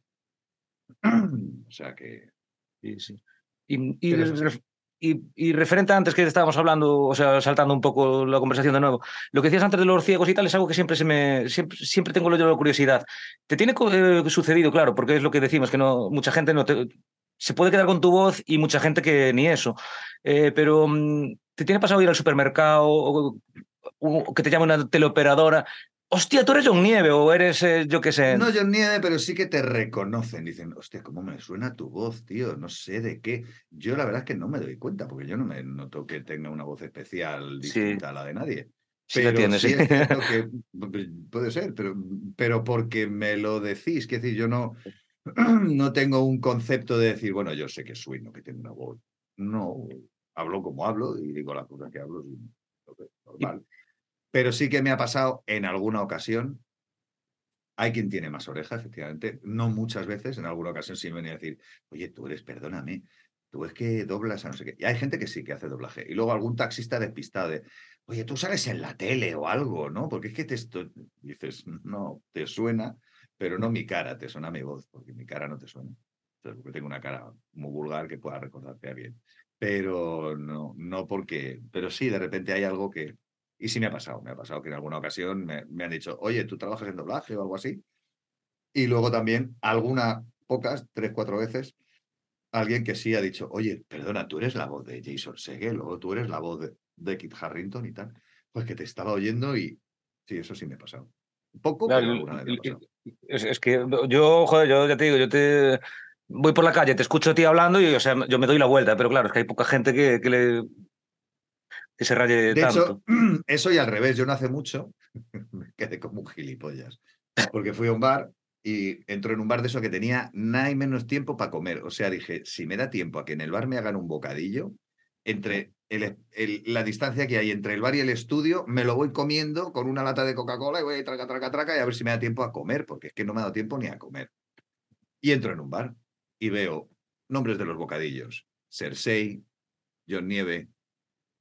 o sea que. Sí, sí. Y, y, referente antes que estábamos hablando, o sea, saltando un poco la conversación de nuevo, lo que decías antes de los ciegos y tal es algo que siempre se me siempre, siempre tengo la curiosidad. ¿Te tiene eh, sucedido, claro, porque es lo que decimos, que no mucha gente no te, se puede quedar con tu voz y mucha gente que ni eso. Eh, pero mm, ¿te tiene pasado ir al supermercado o, que te llame una teleoperadora hostia, tú eres John Nieve o eres, eh, yo qué sé. No John Nieve, pero sí que te reconocen. Dicen, hostia, ¿cómo me suena tu voz, tío? No sé de qué. Yo la verdad es que no me doy cuenta, porque yo no me noto que tenga una voz especial distinta a la de nadie. Sí, pero tienes, sí, que puede ser, pero, pero porque me lo decís, que decir, yo no, no tengo un concepto de decir, bueno, yo sé que sueno, que tengo una voz. No, hablo como hablo y digo las cosas que hablo. Normal. Pero sí que me ha pasado en alguna ocasión. Hay quien tiene más oreja, efectivamente. No muchas veces, en alguna ocasión sí me venía a decir, oye, tú eres, perdóname, tú es que doblas a no sé qué. Y hay gente que sí que hace doblaje. Y luego algún taxista despistado de, oye, tú sales en la tele o algo, ¿no? Porque es que te estoy... dices, no, te suena, pero no mi cara, te suena mi voz, porque mi cara no te suena. porque tengo una cara muy vulgar que pueda recordarte a bien. Pero no, no porque, pero sí, de repente hay algo que, y sí me ha pasado, me ha pasado que en alguna ocasión me, han dicho, oye, ¿tú trabajas en doblaje o algo así? Y luego también, algunas, pocas, tres, cuatro veces, alguien que sí ha dicho, oye, perdona, tú eres la voz de Jason Segel o tú eres la voz de, Kit Harrington y tal. Pues que te estaba oyendo y sí, eso sí me ha pasado. Poco, pero alguna vez me ha pasado. Es, que yo, joder, yo ya te digo, yo te voy por la calle, te escucho a ti hablando y o sea, yo me doy la vuelta, pero claro, es que hay poca gente que, que le que se raye de hecho, eso y al revés. Yo no hace mucho me quedé como un gilipollas. Porque fui a un bar y entró en un bar de eso que tenía nada y menos tiempo para comer. O sea, dije, si me da tiempo a que en el bar me hagan un bocadillo, entre la distancia que hay entre el bar y el estudio, me lo voy comiendo con una lata de Coca-Cola y voy a traca, traca, traca y a ver si me da tiempo a comer, porque es que no me ha dado tiempo ni a comer. Y entro en un bar y veo nombres de los bocadillos. Cersei, John Nieve,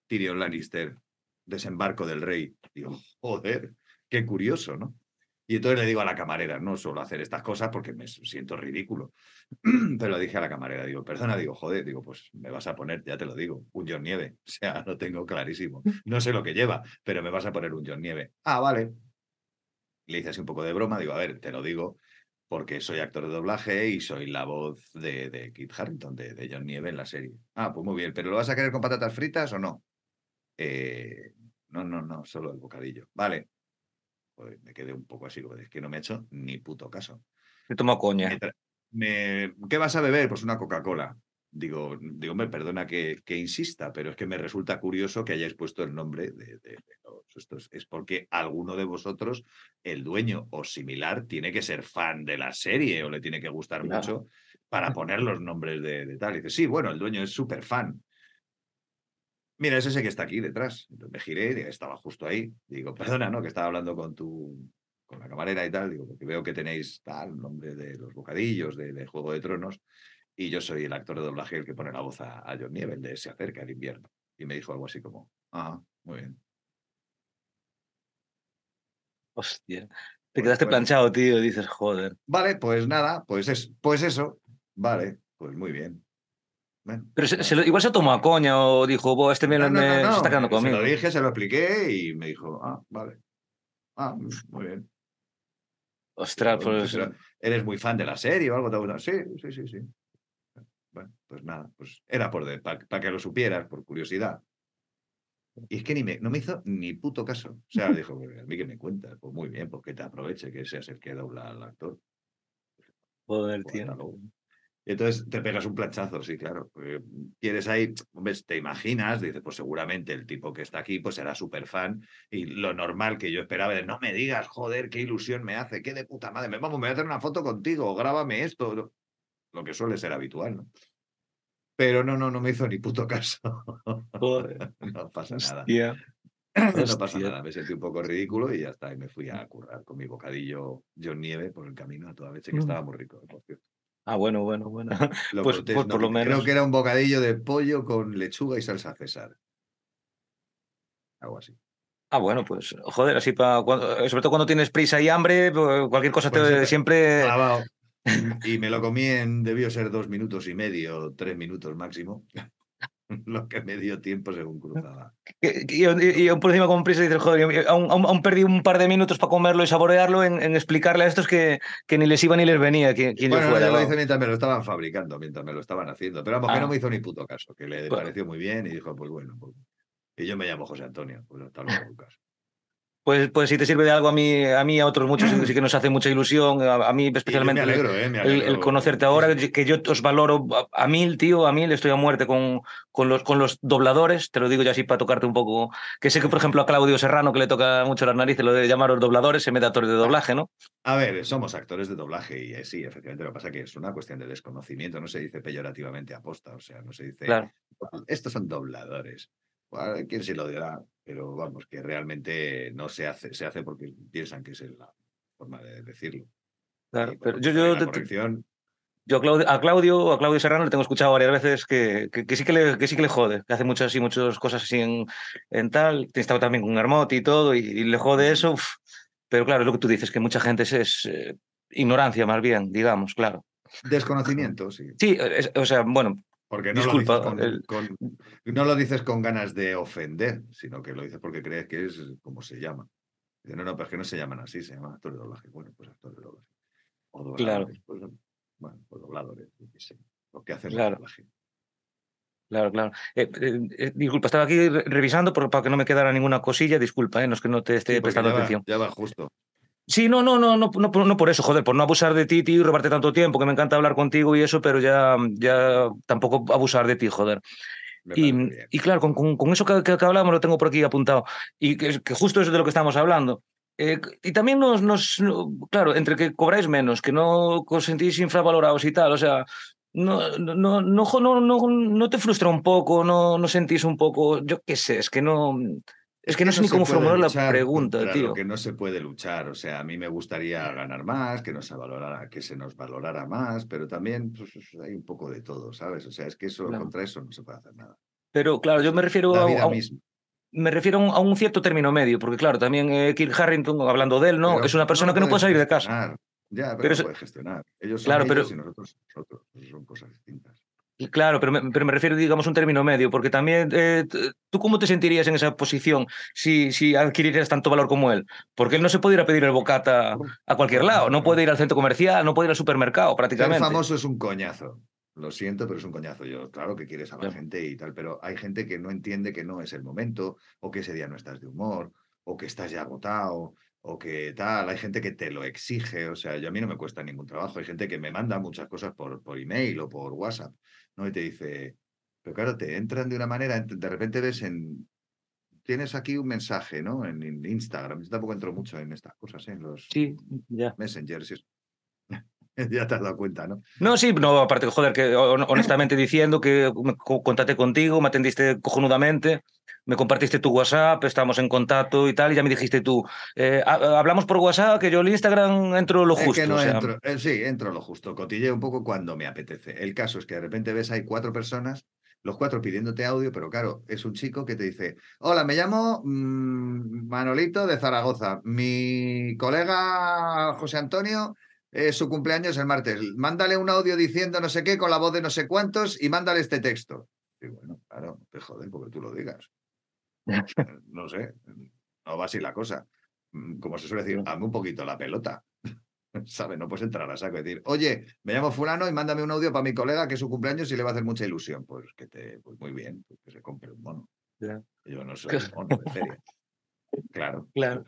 Tyrion Lannister, desembarco del rey. Digo, joder, qué curioso, ¿no? Y entonces le digo a la camarera, no suelo hacer estas cosas porque me siento ridículo. Pero le dije a la camarera, digo, perdona, digo, joder, digo, pues me vas a poner, ya te lo digo, un John Nieve. O sea, lo tengo clarísimo. No sé lo que lleva, pero me vas a poner un John Nieve. Ah, vale. Le hice así un poco de broma, digo, a ver, te lo digo, porque soy actor de doblaje y soy la voz de, de Kit Harrington, de, de, John Nieve en la serie. Ah, pues muy bien, ¿pero lo vas a querer con patatas fritas o no? Eh, no, no, no, solo el bocadillo. Vale. Pues me quedé un poco así, es que no me he hecho ni puto caso. Me tomo coña. Me, ¿Qué vas a beber? Pues una Coca-Cola. Digo, digo, me perdona que, que, insista, pero es que me resulta curioso que hayáis puesto el nombre de, de, de estos. Es porque alguno de vosotros, el dueño o similar, tiene que ser fan de la serie o le tiene que gustar claro. mucho para poner los nombres de, tal. Y dice, sí, bueno, el dueño es súper fan. Mira, es ese que está aquí detrás. Entonces me giré, y estaba justo ahí. Digo, perdona, ¿no? Que estaba hablando con tu con la camarera y tal, digo, porque veo que tenéis tal nombre de los bocadillos, de, de Juego de Tronos, y yo soy el actor de doblaje el que pone la voz a, a John Nieve, el de Se acerca el invierno. Y me dijo algo así como, ah, muy bien. Hostia. Te quedaste pues, planchado, tío, dices, joder. Vale, pues nada, pues, es, pues eso. Vale, pues muy bien. Pero se, se lo, igual se tomó a coña o dijo, este me, no, no, no, se está quedando conmigo. Se lo dije, se lo expliqué y me dijo, ah, vale. Ah, muy bien. Ostras, pues. Pero, ¿Eres muy fan de la serie o algo? Sí, sí, sí, sí. Bueno, pues nada, pues era por para pa que lo supieras, por curiosidad. Y es que ni me, no me hizo ni puto caso. O sea, dijo, a mí que me cuentas, pues muy bien, porque te aproveche que seas el que dobla al actor. Joder, tío. Y entonces te pegas un planchazo, sí, claro. Quieres ahí, ves, te imaginas, dices, pues seguramente el tipo que está aquí pues será súper fan y lo normal que yo esperaba de no me digas, joder, qué ilusión me hace, qué de puta madre, me, vamos, me voy a hacer una foto contigo, grábame esto, lo que suele ser habitual, ¿no? Pero no, no, no me hizo ni puto caso. Joder. no pasa nada. Hostia. No pasa nada, me sentí un poco ridículo y ya está, y me fui a currar con mi bocadillo John Nieve por el camino a toda leche, que estaba muy rico, por cierto. Ah, bueno, bueno, bueno. Lo pues, cortés, pues no, por lo menos. Creo que era un bocadillo de pollo con lechuga y salsa César. Algo así. Ah, bueno, pues joder, así para sobre todo cuando tienes prisa y hambre, pues, cualquier cosa te pues siempre. Y me lo comí en, debió ser dos minutos y medio, tres minutos máximo. Lo que me dio tiempo según cruzaba. Y, y, y por encima con prisa dices, joder, aún, aún, perdí un par de minutos para comerlo y saborearlo en, en explicarle a estos que, que, ni les iba ni les venía quien, quien bueno, yo fuera. yo lo hice mientras me lo estaban fabricando, mientras me lo estaban haciendo. Pero vamos, ah. que no me hizo ni puto caso, que le pareció muy bien y dijo, pues bueno, pues... Y yo me llamo José Antonio, pues hasta luego, Lucas. Pues, pues si te sirve de algo a mí, a mí, a otros muchos sí que nos hace mucha ilusión, a, a mí especialmente me alegro, eh, me alegro. El, el, conocerte ahora, que yo os valoro a, mil, tío, a mil, estoy a muerte con, con, los, con los dobladores, te lo digo ya así para tocarte un poco, que sé que por ejemplo a Claudio Serrano, que le toca mucho las narices lo de llamar a los dobladores, se mete actores de doblaje, ¿no? A ver, somos actores de doblaje y eh, sí, efectivamente, lo que pasa es que es una cuestión de desconocimiento, no se dice peyorativamente aposta, o sea, no se dice, claro. estos son dobladores. ¿Quién se lo dirá? Pero vamos, que realmente no se hace, se hace porque piensan que es la forma de decirlo. Claro, y, pero yo, yo, corrección... yo a Claudio, a Claudio, a Claudio Serrano le tengo escuchado varias veces que, que, que, sí que, le, que sí que le jode, que hace muchas y muchas cosas así en, en tal. He estado también con Armoti y todo, y, y le jode eso. Uf. Pero claro, es lo que tú dices, que mucha gente es, es eh, ignorancia más bien, digamos, claro. Desconocimiento, sí. Sí, es, o sea, bueno, porque no, Disculpa, lo dices con, el... con, no lo dices con ganas de ofender, sino que lo dices porque crees que es como se llama. Dice, no, no, pero es que no se llaman así, se llaman actores de doblaje. Bueno, pues actores de doblaje. O dobladores. Claro. Pues, bueno, pues dobladores, lo que hacen claro. el doblaje. Claro, claro. Eh, eh, disculpa, estaba aquí revisando por, para que no me quedara ninguna cosilla. Disculpa, eh, no es que no te esté sí, prestando ya va, atención. Ya va justo. Sí, no, no, no, no, no, no, por eso, joder, por no abusar de ti, tío, y robarte tanto tiempo, que me encanta hablar contigo y eso, pero ya, ya tampoco abusar de ti, joder. Y, y, claro, con, con, con eso que, que, hablamos lo tengo por aquí apuntado. Y que, que justo es de lo que estamos hablando. Eh, y también nos, nos, claro, entre que cobráis menos, que no os sentís infravalorados y tal, o sea, no, no, no, no, no, no te frustra un poco, no, no sentís un poco, yo qué sé, es que no, es que no sé ni cómo formular la pregunta, tío. que no se puede luchar. O sea, a mí me gustaría ganar más, que, nos valorara, que se nos valorara más, pero también pues, hay un poco de todo, ¿sabes? O sea, es que eso claro. contra eso no se puede hacer nada. Pero claro, yo me refiero la a, vida a, misma. me refiero a un cierto término medio, porque claro, también eh, Kirk Harrington, hablando de él, ¿no? es una persona que no puede salir de casa. Ya, pero, no puede gestionar. Ellos son claro, ellos pero, y nosotros, nosotros. son cosas distintas. Claro, pero me, pero me refiero, digamos, a un término medio, porque también, eh, ¿tú cómo te sentirías en esa posición si, si adquirieras tanto valor como él? Porque él no se puede ir a pedir el bocata a cualquier lado, no puede ir al centro comercial, no puede ir al supermercado, prácticamente. El famoso es un coñazo. Lo siento, pero es un coñazo. Yo, claro que quieres a la gente y tal, pero hay gente que no entiende que no es el momento, o que ese día no estás de humor, o que estás ya agotado, o que tal. Hay gente que te lo exige. O sea, yo a mí no me cuesta ningún trabajo. Hay gente que me manda muchas cosas por, por email o por WhatsApp. ¿no? Y te dice, pero claro, te entran de una manera, de repente ves en, tienes aquí un mensaje, ¿no? En, Instagram, yo tampoco entro mucho en estas cosas, ¿eh? en los sí, ya. messengers. ya te has dado cuenta, ¿no? No, sí, no, aparte, joder, que honestamente diciendo que me contigo, me atendiste cojonudamente, me compartiste tu WhatsApp, estamos en contacto y tal, y ya me dijiste tú, eh, hablamos por WhatsApp, que yo el Instagram entro lo justo. que no entro, eh, sí, entro lo justo, cotilleo un poco cuando me apetece. El caso es que de repente ves hay cuatro personas, los cuatro pidiéndote audio, pero claro, es un chico que te dice, hola, me llamo mm, Manolito de Zaragoza, mi colega José Antonio su cumpleaños el martes. Mándale un audio diciendo no sé qué con la voz de no sé cuántos y mándale este texto. Y bueno, claro, te joden porque tú lo digas. no sé, no va así la cosa. Como se suele decir, dame un poquito la pelota. ¿Sabes? No puedes entrar a saco y decir, oye, me llamo fulano y mándame un audio para mi colega que es su cumpleaños y le va a hacer mucha ilusión. Pues que te, pues muy bien, pues que se compre un mono. Yo no soy un mono de feria. Claro. Claro.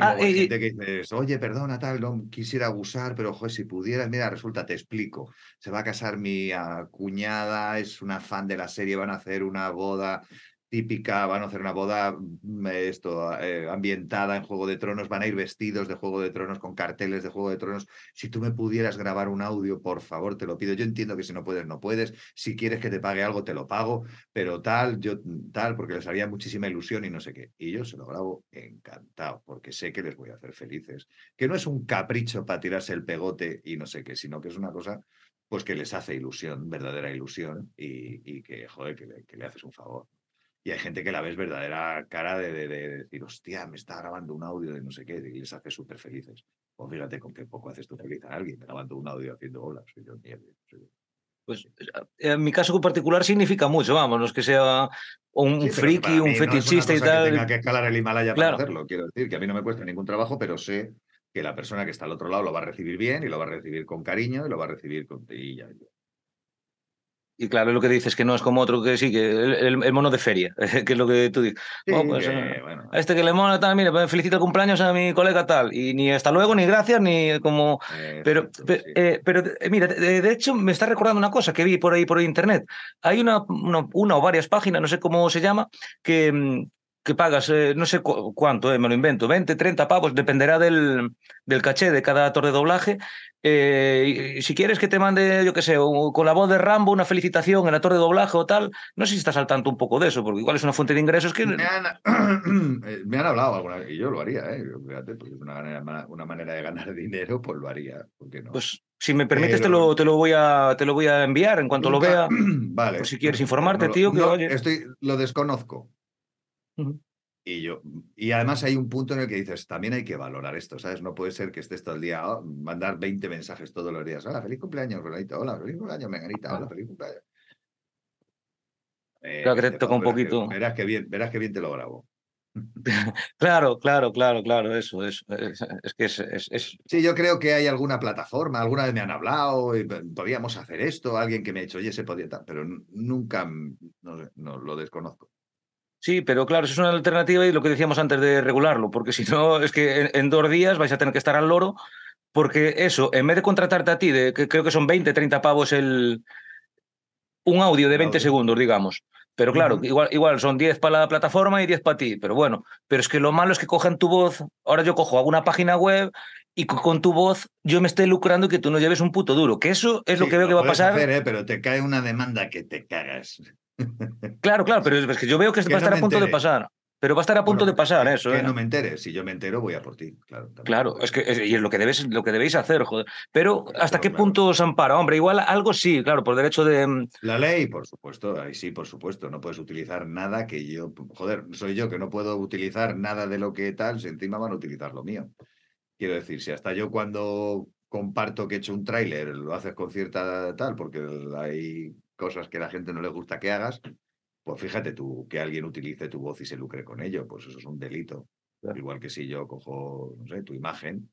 Y ah, hay gente que dices, oye, perdona, tal, no quisiera abusar, pero joder, si pudieras, mira, resulta, te explico. Se va a casar mi ah, cuñada, es una fan de la serie, van a hacer una boda típica, van a hacer una boda mm, esto, eh, ambientada en Juego de Tronos, van a ir vestidos de Juego de Tronos, con carteles de Juego de Tronos. Si tú me pudieras grabar un audio, por favor, te lo pido. Yo entiendo que si no puedes, no puedes. Si quieres que te pague algo, te lo pago, pero tal, yo mm, tal, porque les haría muchísima ilusión y no sé qué. Y yo se lo grabo encantado, porque sé que les voy a hacer felices. Que no es un capricho para tirarse el pegote y no sé qué, sino que es una cosa pues que les hace ilusión, verdadera ilusión, y, que, joder, que le haces un favor. Y hay gente que la ves verdadera cara de, decir, hostia, me está grabando un audio de no sé qué, y les hace súper felices. O fíjate con qué poco haces tú feliz a alguien grabando un audio haciendo olas. yo, Pues en mi caso particular significa mucho, vamos, no es que sea un friki, un fetichista y tal. Que tenga que escalar el Himalaya para hacerlo, quiero decir, que a mí no me cuesta ningún trabajo, pero sé que la persona que está al otro lado lo va a recibir bien y lo va a recibir con cariño y lo va a recibir con... Y ya, y claro, lo que dices, que no es como otro que sí, que el, mono de feria, que es lo que tú dices. Pues, eh, a este que le mola tal, mire, pues, felicita el cumpleaños a mi colega tal. Y ni hasta luego, ni gracias, ni como. pero, eh, pero eh, mira, de, hecho, me está recordando una cosa que vi por ahí por internet. Hay una, una o varias páginas, no sé cómo se llama, que, mm, que pagas, eh, no sé cuánto, eh, me lo invento, 20, 30 pavos, dependerá del, del caché de cada actor de doblaje. Eh, y si quieres que te mande, yo qué sé, con la voz de Rambo una felicitación en actor de doblaje o tal, no sé si estás al tanto un poco de eso, porque igual es una fuente de ingresos que... Me han, me han hablado alguna vez, y yo lo haría, ¿eh? Fíjate, porque es una manera, una manera de ganar dinero, pues lo haría, ¿por qué no? Pues si me permites, te, lo, te, lo voy a, te lo voy a enviar en cuanto lo vea. vale. Por si quieres informarte, tío. Que, Estoy, lo desconozco. Y yo, y además hay un punto en el que dices, también hay que valorar esto, ¿sabes? No puede ser que estés todo el día, oh, mandar 20 mensajes todos los días. Hola, feliz cumpleaños, Ronaldo. Hola, feliz cumpleaños, Menganita. Hola, feliz cumpleaños. claro que te toca un poquito. verás que bien, verás que bien te lo grabo. claro, claro, claro, claro, eso, eso. Es, que es, Sí, yo creo que hay alguna plataforma, alguna vez me han hablado, y podríamos hacer esto, alguien que me ha dicho, oye, se podía, pero nunca, no, no lo desconozco. Sí, pero claro, eso es una alternativa y lo que decíamos antes de regularlo, porque si no, es que en, dos días vais a tener que estar al loro, porque eso, en vez de contratarte a ti, de, que creo que son 20, 30 pavos el un audio de 20 segundos, digamos. Pero claro, igual, igual son 10 para la plataforma y 10 para ti. Pero bueno, pero es que lo malo es que cojan tu voz. Ahora yo cojo, hago una página web y con tu voz yo me estoy lucrando y que tú no lleves un puto duro. Que eso es lo que veo que va a pasar. ¿eh? Pero te cae una demanda que te cagas. Claro, claro, pero es que yo veo que, va a estar a punto de pasar. Pero va a estar a punto de pasar eso. Que ¿eh? no me entere. Si yo me entero, voy a por ti. Claro, claro es que y es lo que, debes, lo que debéis hacer, joder. Pero ¿hasta qué punto os ampara? Hombre, igual algo sí, claro, por derecho de. Mm, La ley, por supuesto, ahí sí, por supuesto. No puedes utilizar nada que yo. Joder, soy yo que no puedo utilizar nada de lo que tal, si encima van a utilizar lo mío. Quiero decir, si hasta yo cuando comparto que he hecho un tráiler lo haces con cierta tal, porque hay cosas que a la gente no le gusta que hagas, pues fíjate tú, que alguien utilice tu voz y se lucre con ello, pues eso es un delito. Igual que si yo cojo, no sé, tu imagen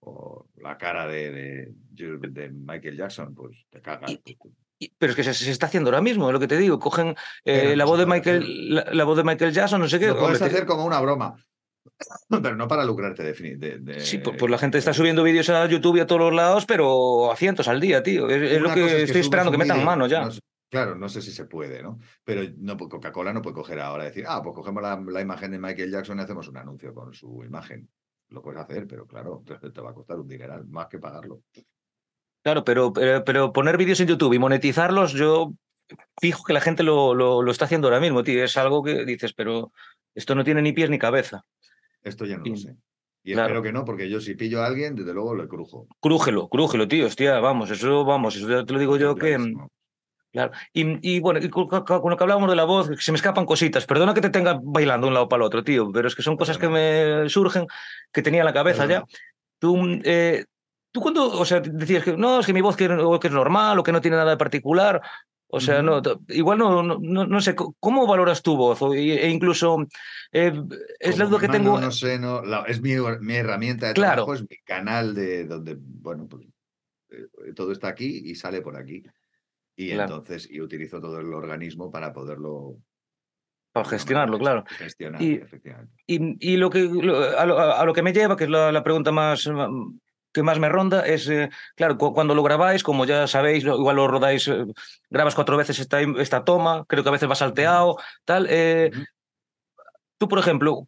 o la cara de, de, Michael Jackson, pues te cagas. Pues pero es que se, está haciendo ahora mismo, es lo que te digo. Cogen eh, la, voz de Michael, la, voz de Michael Jackson, no sé qué. Lo puedes hacer como una broma. Pero no para lucrarte de, Sí, pues, pues, la gente está subiendo vídeos a YouTube y a todos los lados, pero a cientos al día, tío. Es, lo que, estoy esperando que metan mano ya. Claro, no sé si se puede, ¿no? Pero no, pues, Coca-Cola no puede coger ahora y decir, ah, pues cogemos la, imagen de Michael Jackson y hacemos un anuncio con su imagen. Lo puedes hacer, pero claro, te va a costar un dineral, más que pagarlo. Claro, pero, pero, poner vídeos en YouTube y monetizarlos, yo fijo que la gente lo, lo, está haciendo ahora mismo, tío. Es algo que dices, pero esto no tiene ni pies ni cabeza. Esto ya no lo sé. Y espero que no, porque yo si pillo a alguien, desde luego le crujo. Crújelo, crújelo, tío, hostia, vamos, eso, vamos, eso te lo digo yo que, Claro. Y, bueno, con, lo que hablábamos de la voz, se me escapan cositas. Perdona que te tenga bailando de un lado para el otro, tío, pero es que son cosas que me surgen que tenía en la cabeza ya. Tú, eh, tú cuando, o sea, decías que no, es que mi voz que, es normal o que no tiene nada de particular. O sea, no, igual no, no, no, sé, ¿cómo valoras tu voz? E incluso, eh, es lo que tengo... No sé, no, es mi, mi, herramienta de trabajo, es mi canal de donde, bueno, pues eh, todo está aquí y sale por aquí. Y entonces, y utilizo todo el organismo para poderlo para gestionarlo, claro. Gestionar, y, efectivamente. Y, y, lo que a, lo, que me lleva, que es la, pregunta más que más me ronda, es, eh, claro, cuando lo grabáis, como ya sabéis, igual lo rodáis, eh, grabas cuatro veces esta, esta toma, creo que a veces va salteado, tal. Eh, tú, por ejemplo,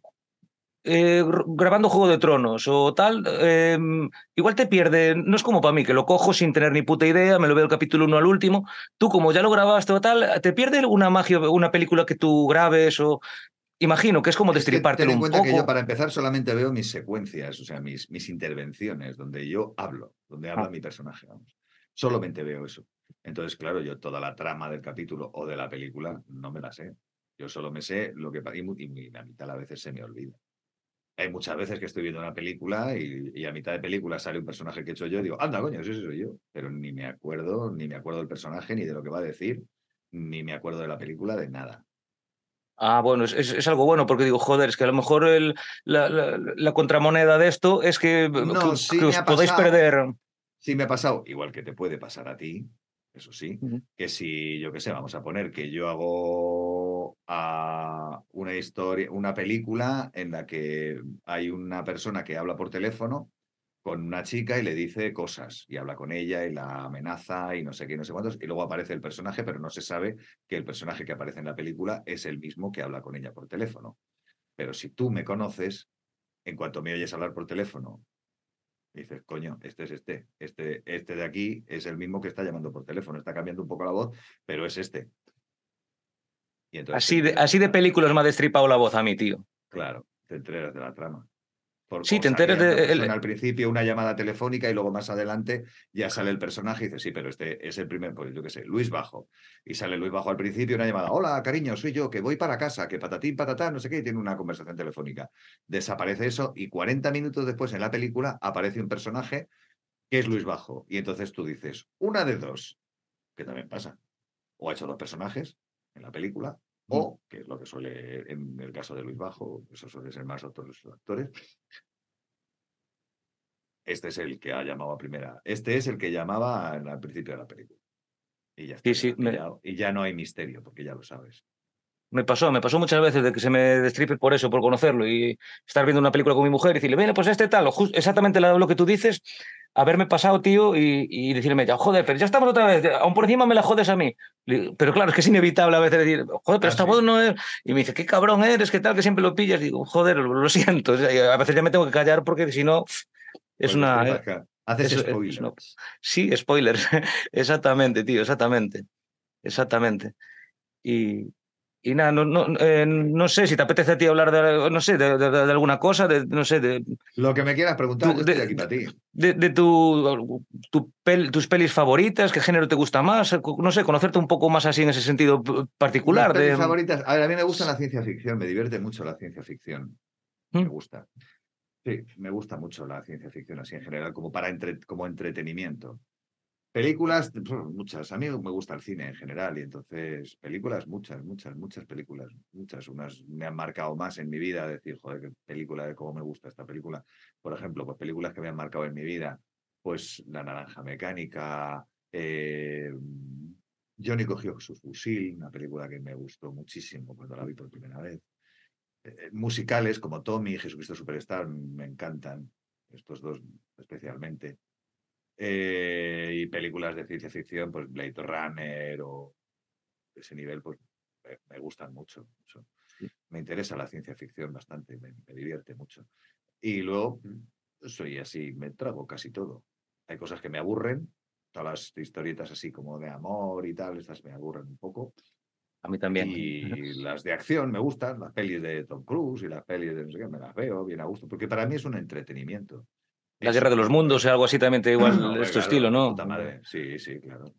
eh, grabando Juego de Tronos o tal, em, igual te pierde, no es como para mí, que lo cojo sin tener ni puta idea, me lo veo el capítulo uno al último, tú como ya lo grabaste o tal, te pierde una magia, una película que tú grabes o... Imagino que es como destriparte un cuenta que yo para empezar solamente veo mis secuencias, o sea, mis, mis intervenciones, donde yo hablo, donde habla ah. mi personaje, vamos. Solamente veo eso. Entonces, claro, yo toda la trama del capítulo o de la película no me la sé. Yo solo me sé lo que... Y, y a mitad a veces se me olvida. Hay muchas veces que estoy viendo una película y, a mitad de película sale un personaje que he hecho yo y digo, anda, coño, ese soy yo. Pero ni me acuerdo, ni me acuerdo del personaje, ni de lo que va a decir, ni me acuerdo de la película, de nada. Ah, bueno, es, algo bueno porque digo, joder, es que a lo mejor el, la, contramoneda de esto es que, no, os podéis perder. Sí, me ha pasado, igual que te puede pasar a ti, eso sí, que si, yo qué sé, vamos a poner que yo hago a una historia, una película en la que hay una persona que habla por teléfono con una chica y le dice cosas y habla con ella y la amenaza y no sé qué, no sé cuántos, y luego aparece el personaje, pero no se sabe que el personaje que aparece en la película es el mismo que habla con ella por teléfono. Pero si tú me conoces, en cuanto me oyes hablar por teléfono dices, coño, este es este. Este, este de aquí es el mismo que está llamando por teléfono. Está cambiando un poco la voz, pero es este. Y así, de, así de películas me ha destripado la voz a mí, tío. Claro, te enteras de la trama sí, te enteras de. Al principio una llamada telefónica y luego más adelante ya sale el personaje y dice, sí, pero este es el primer, pues yo qué sé, Luis Bajo. Y sale Luis Bajo al principio, una llamada, hola, cariño, soy yo, que voy para casa, que patatín, patatán, no sé qué, y tiene una conversación telefónica. Desaparece eso y 40 minutos después en la película aparece un personaje que es Luis Bajo. Y entonces tú dices, una de dos, que también pasa. O ha hecho dos personajes en la película, o, que es lo que suele, en el caso de Luis Bajo, eso suele ser más otros actores, este es el que ha llamado a primera. Este es el que llamaba al principio de la película. Y ya, está, sí, y ya no hay misterio, porque ya lo sabes. Me pasó, me pasó muchas veces de que se me destripe por eso, por conocerlo y estar viendo una película con mi mujer y decirle, bueno, pues este tal, exactamente lo que tú dices, haberme pasado, tío, y, decirme, ya, joder, pero ya estamos otra vez, aún por encima me la jodes a mí. Pero claro, es que es inevitable a veces decir, joder, pero ah, esta voz no es. Y me dice, qué cabrón eres, qué tal, que siempre lo pillas. Y digo, joder, lo, siento. a veces ya me tengo que callar porque si no, es una. Haces spoilers. sí, spoilers. exactamente, tío, exactamente. Exactamente. Y, y nada, no, no, eh, no, sé si te apetece a ti hablar de, no sé, de, alguna cosa, de, no sé, de... Lo que me quieras preguntar, estoy aquí para ti. De, tu, tus pelis favoritas, qué género te gusta más, no sé, conocerte un poco más así en ese sentido particular. Mis pelis favoritas, a ver, a mí me gusta la ciencia ficción, me divierte mucho la ciencia ficción, me ¿Mm? gusta. Sí, me gusta mucho la ciencia ficción así en general, como para entre, como entretenimiento. Películas, muchas. A mí me gusta el cine en general y entonces películas, muchas, muchas, muchas películas. Muchas. Unas me han marcado más en mi vida, decir, joder, qué película, de cómo me gusta esta película. Por ejemplo, pues películas que me han marcado en mi vida, pues La Naranja Mecánica, eh, Johnny cogió su fusil, una película que me gustó muchísimo cuando la vi por primera vez. Eh, musicales como Tommy y Jesucristo Superstar me encantan, estos dos especialmente. Eh, y películas de ciencia ficción, pues Blade Runner o ese nivel, pues me, gustan mucho, Me interesa la ciencia ficción bastante, me, divierte mucho. Y luego soy así, me trago casi todo. Hay cosas que me aburren, todas las historietas así como de amor y tal, estas me aburren un poco. A mí también. Y las de acción me gustan, las pelis de Tom Cruise y las pelis de no sé qué, me las veo bien a gusto, porque para mí es un entretenimiento. La Guerra de los Mundos, algo así también te igual no, este estilo, ¿no? Sí, sí, claro.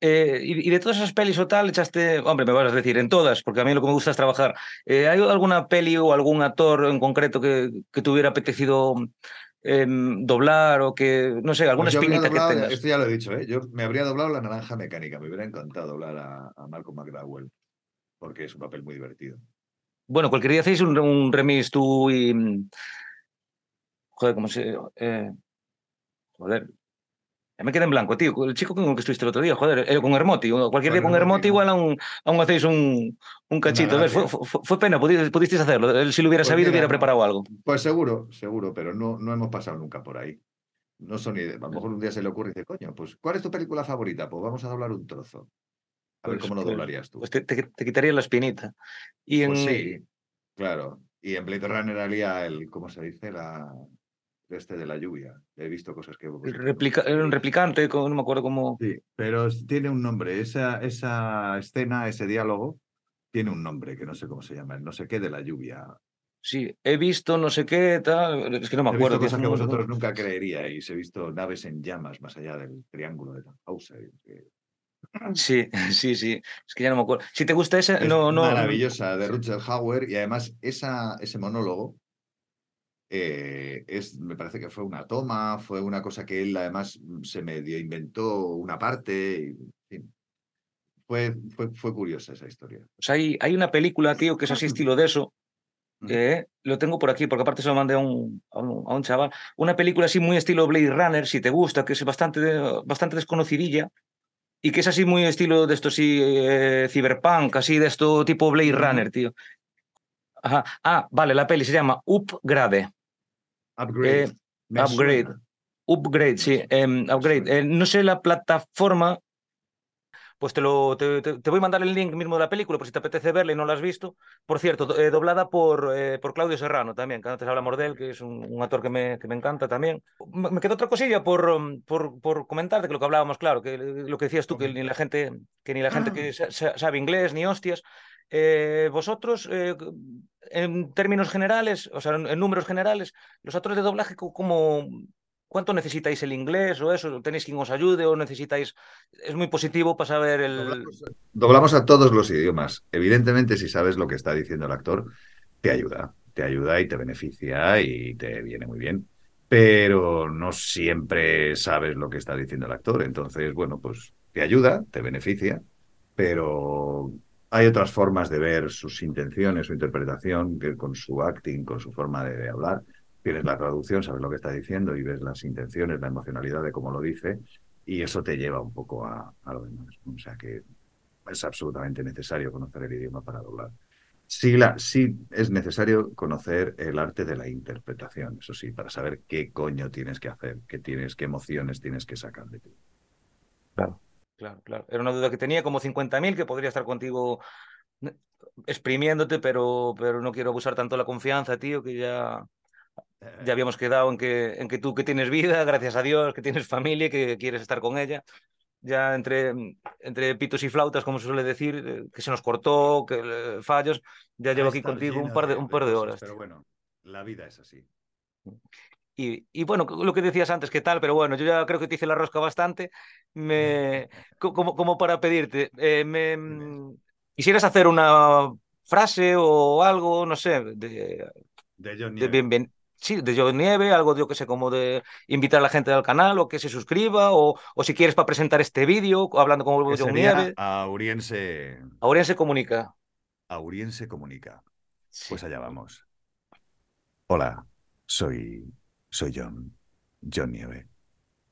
Eh, y, de todas esas pelis o tal, echaste, hombre, me vas a decir, en todas, porque a mí lo que me gusta es trabajar. Eh, ¿Hay alguna peli o algún actor en concreto que, que te hubiera apetecido em, doblar o que, no sé, alguna pues espinita que tengas? Esto ya lo he dicho, ¿eh? yo me habría doblado La Naranja Mecánica, me hubiera encantado doblar a, Malcolm McDowell, porque es un papel muy divertido. Bueno, cualquier día hacéis un, un remix tú y Joder, ¿cómo se...? Eh, joder, ya me quedé en blanco, tío. El chico con el que estuviste el otro día, joder, eh, con Hermoti. Cualquier día con Hermoti, igual aún, aún hacéis un, un cachito. a ver, fue, fue, pena, pudisteis hacerlo. Él, si lo hubiera pues sabido, hubiera preparado algo. Pues seguro, seguro, pero no, no hemos pasado nunca por ahí. No son ideas. A lo mejor un día se le ocurre y dice, coño, pues, ¿cuál es tu película favorita? Pues vamos a doblar un trozo. A ver pues, cómo lo pues, doblarías tú. Pues te, te, quitaría la espinita. Y en... sí, claro. Y en Blade Runner haría el, ¿cómo se dice? La, este de la lluvia. He visto cosas que... Replica, un replicante, no me acuerdo cómo... Sí, pero tiene un nombre. Esa, esa escena, ese diálogo, tiene un nombre que no sé cómo se llama, no sé qué de la lluvia. Sí, he visto no sé qué, tal, es que no me acuerdo. He visto cosas que vosotros nunca creeríais. He visto naves en llamas más allá del triángulo de Tannhauser. Sí, sí, sí. Es que ya no me acuerdo. Si te gusta ese, no, no. Maravillosa, de Rutger Hauer. Y además, esa, ese monólogo eh, es, me parece que fue una toma, fue una cosa que él además mm, se medio inventó una parte. fue, fue, fue, curiosa esa historia. Pues hay, hay una película, tío, que es así estilo de eso. Eh, lo tengo por aquí, porque aparte se lo mandé a un, a un, chaval. Una película así muy estilo Blade Runner, si te gusta, que es bastante, bastante desconocidilla y que es así muy estilo de esto, sí, eh, cyberpunk, así de esto tipo Blade Runner, tío. Ajá. Ah, vale, la peli se llama Upgrade. Upgrade. Eh, upgrade. Upgrade, sí. Em, upgrade. Eh, no sé la plataforma. Pues te, lo, te, voy a mandar el link mismo de la película, por si te apetece verla y no la has visto. Por cierto, eh, doblada por, por Claudio Serrano también, que antes hablamos de él, que es un, actor que me, que me, encanta también. Me, quedó otra cosilla por, um, por, por comentarte que lo que hablábamos, claro, que lo que decías tú, que ni la gente que, ni la gente que sabe inglés ni hostias. Vosotros, en términos generales, o sea, en, números generales, los actores de doblaje, ¿cómo, ¿cuánto necesitáis el inglés o eso? ¿Tenéis quien os ayude o necesitáis...? Es muy positivo para saber el... Doblamos, a todos los idiomas. Evidentemente, si sabes lo que está diciendo el actor, te ayuda. Te ayuda y te beneficia y te viene muy bien. Pero no siempre sabes lo que está diciendo el actor. Entonces, bueno, pues te ayuda, te beneficia, pero hay otras formas de ver sus intenciones, su interpretación, que con su acting, con su forma de, hablar. Tienes la traducción, sabes lo que está diciendo y ves las intenciones, la emocionalidad de cómo lo dice, y eso te lleva un poco a, lo demás. O sea que es absolutamente necesario conocer el idioma para doblar. Sí, la, sí es necesario conocer el arte de la interpretación, eso sí, para saber qué coño tienes que hacer, qué tienes, qué emociones tienes que sacar de ti. Claro. Claro, claro. Era una duda que tenía, como 50.000, que podría estar contigo eh, exprimiéndote, pero, pero no quiero abusar tanto la confianza, tío, que ya, ya habíamos quedado en que, en que tú que tienes vida, gracias a Dios, que tienes familia, que quieres estar con ella. ya entre, entre pitos y flautas, como se suele decir, eh, que se nos cortó, que eh, fallos, ya llevo aquí contigo un par de, un par de horas. Pero bueno, la vida es así. Y, y, bueno, lo que decías antes, ¿qué tal? Pero bueno, yo ya creo que te hice la rosca bastante. Me, como, como para pedirte, eh, me, mm, ¿quisieras hacer una frase o algo, no sé, de, de John Nieve? De bien, sí, de John Nieve, algo yo que sé, como de invitar a la gente al canal o que se suscriba, o, o si quieres para presentar este vídeo, hablando con John Nieve. Auriense. Auriense Comunica. Auriense Comunica. Pues allá vamos. Hola, soy soy John, John Nieve,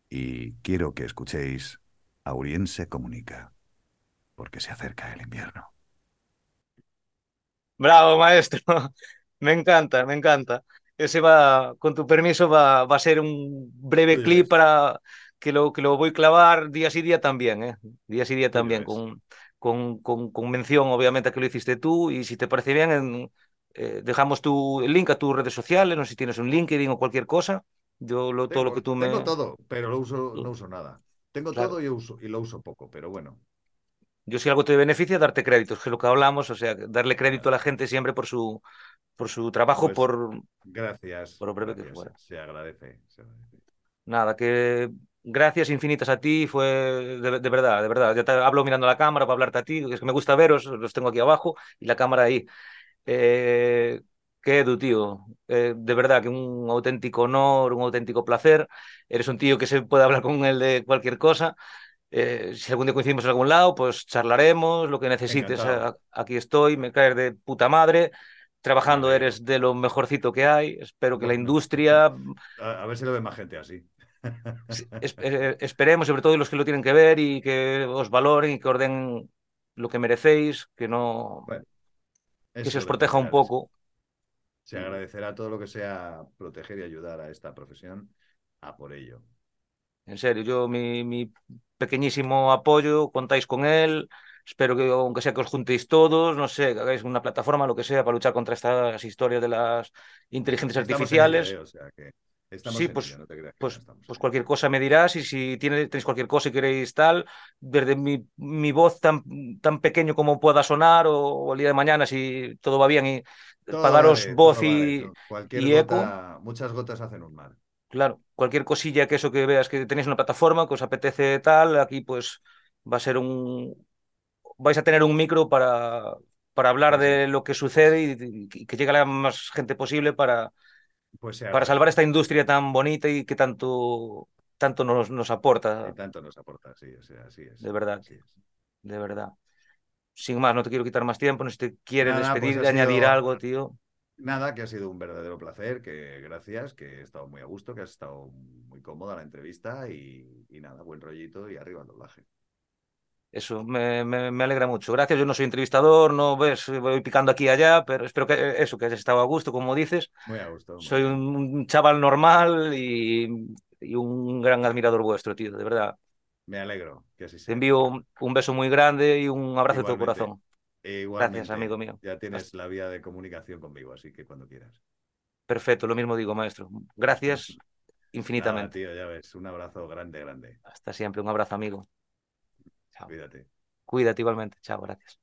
y quiero que escuchéis Auriense Comunica, porque se acerca el invierno. Bravo, maestro. Me encanta, me encanta. Ese va, con tu permiso, va, va a ser un breve clip para que lo, que lo voy a clavar días y día también, ¿eh? Días y día también, con, con, con, con, mención, obviamente, a que lo hiciste tú, y si te parece bien, en, eh, dejamos tu link a tus redes sociales, no sé si tienes un LinkedIn o cualquier cosa. Yo lo, todo lo que tú me. Tengo todo, pero lo uso, no uso nada. Tengo todo y, uso, y lo uso poco, pero bueno. Yo si algo te beneficia, darte créditos, que es lo que hablamos, o sea, darle crédito a la gente siempre por su, por su trabajo, Pues, por, Gracias. por lo breve que gracias, fuera. Se agradece. se agradece. Nada, que gracias infinitas a ti, fue de, de verdad, de verdad. Ya te hablo mirando a la cámara para hablarte a ti, es que me gusta veros, los tengo aquí abajo y la cámara ahí. Eh, que Edu, tío, eh, de verdad que un auténtico honor, un auténtico placer. Eres un tío que se puede hablar con él de cualquier cosa. Eh, si algún día coincidimos en algún lado, pues charlaremos, lo que necesites. Encantado. aquí estoy, me caes de puta madre. Trabajando eres de lo mejorcito que hay. Espero que la industria, A, a ver si lo ve más gente así. Sí, es- eh, esperemos, sobre todo los que lo tienen que ver y que os valoren y que ordenen lo que merecéis, que no, Bueno, que se os proteja un poco. Se agradecerá todo lo que sea proteger y ayudar a esta profesión a por ello. En serio, yo mi, mi pequeñísimo apoyo, contáis con él. Espero que, aunque sea que os juntéis todos, no sé, que hagáis una plataforma, lo que sea, para luchar contra estas historias de las inteligencias Estamos artificiales. ello, o sea que estamos Sí, pues, ello, no te creas pues, estamos pues cualquier cosa me dirás y si tiene, tenéis cualquier cosa y queréis tal, desde mi, mi voz tan, tan pequeño como pueda sonar o, o el día de mañana si todo va bien y Todo para daros vale, voz todo vale, y. Cualquier y eco. gota, muchas gotas hacen un mar. Claro, cualquier cosilla que eso que veas que tenéis una plataforma que os apetece tal, aquí pues va a ser un... vais a tener un micro para, para hablar Pues de lo que sucede y, y que llegue a la más gente posible para, Pues se para salvar esta industria tan bonita y que tanto, tanto nos, nos aporta, Y tanto nos aporta, sí, o sea, así es. de verdad, es. de verdad. Sin más, no te quiero quitar más tiempo, no sé si te quieres Nada, pues despedir, añadir sido- algo, tío. Nada, que ha sido un verdadero placer, que gracias, que he estado muy a gusto, que has estado muy cómoda la entrevista y, y nada, buen rollito y arriba el doblaje. Eso me, me, me, alegra mucho. Gracias. Yo no soy entrevistador, no ves, voy picando aquí y allá, pero espero que eso, que hayas estado a gusto, como dices. Muy a gusto. Soy un, chaval normal y, y, un gran admirador vuestro, tío, de verdad. Me alegro que así sea. Te envío un, un beso muy grande y un abrazo de todo corazón. E igualmente, Gracias, amigo mío. Ya tienes la vía de comunicación conmigo, así que cuando quieras. Perfecto, lo mismo digo, maestro. Gracias Nada, infinitamente. tío, ya ves, un abrazo grande, grande. Hasta siempre, un abrazo, amigo. Chao. Cuídate. Cuídate igualmente. Chao, gracias.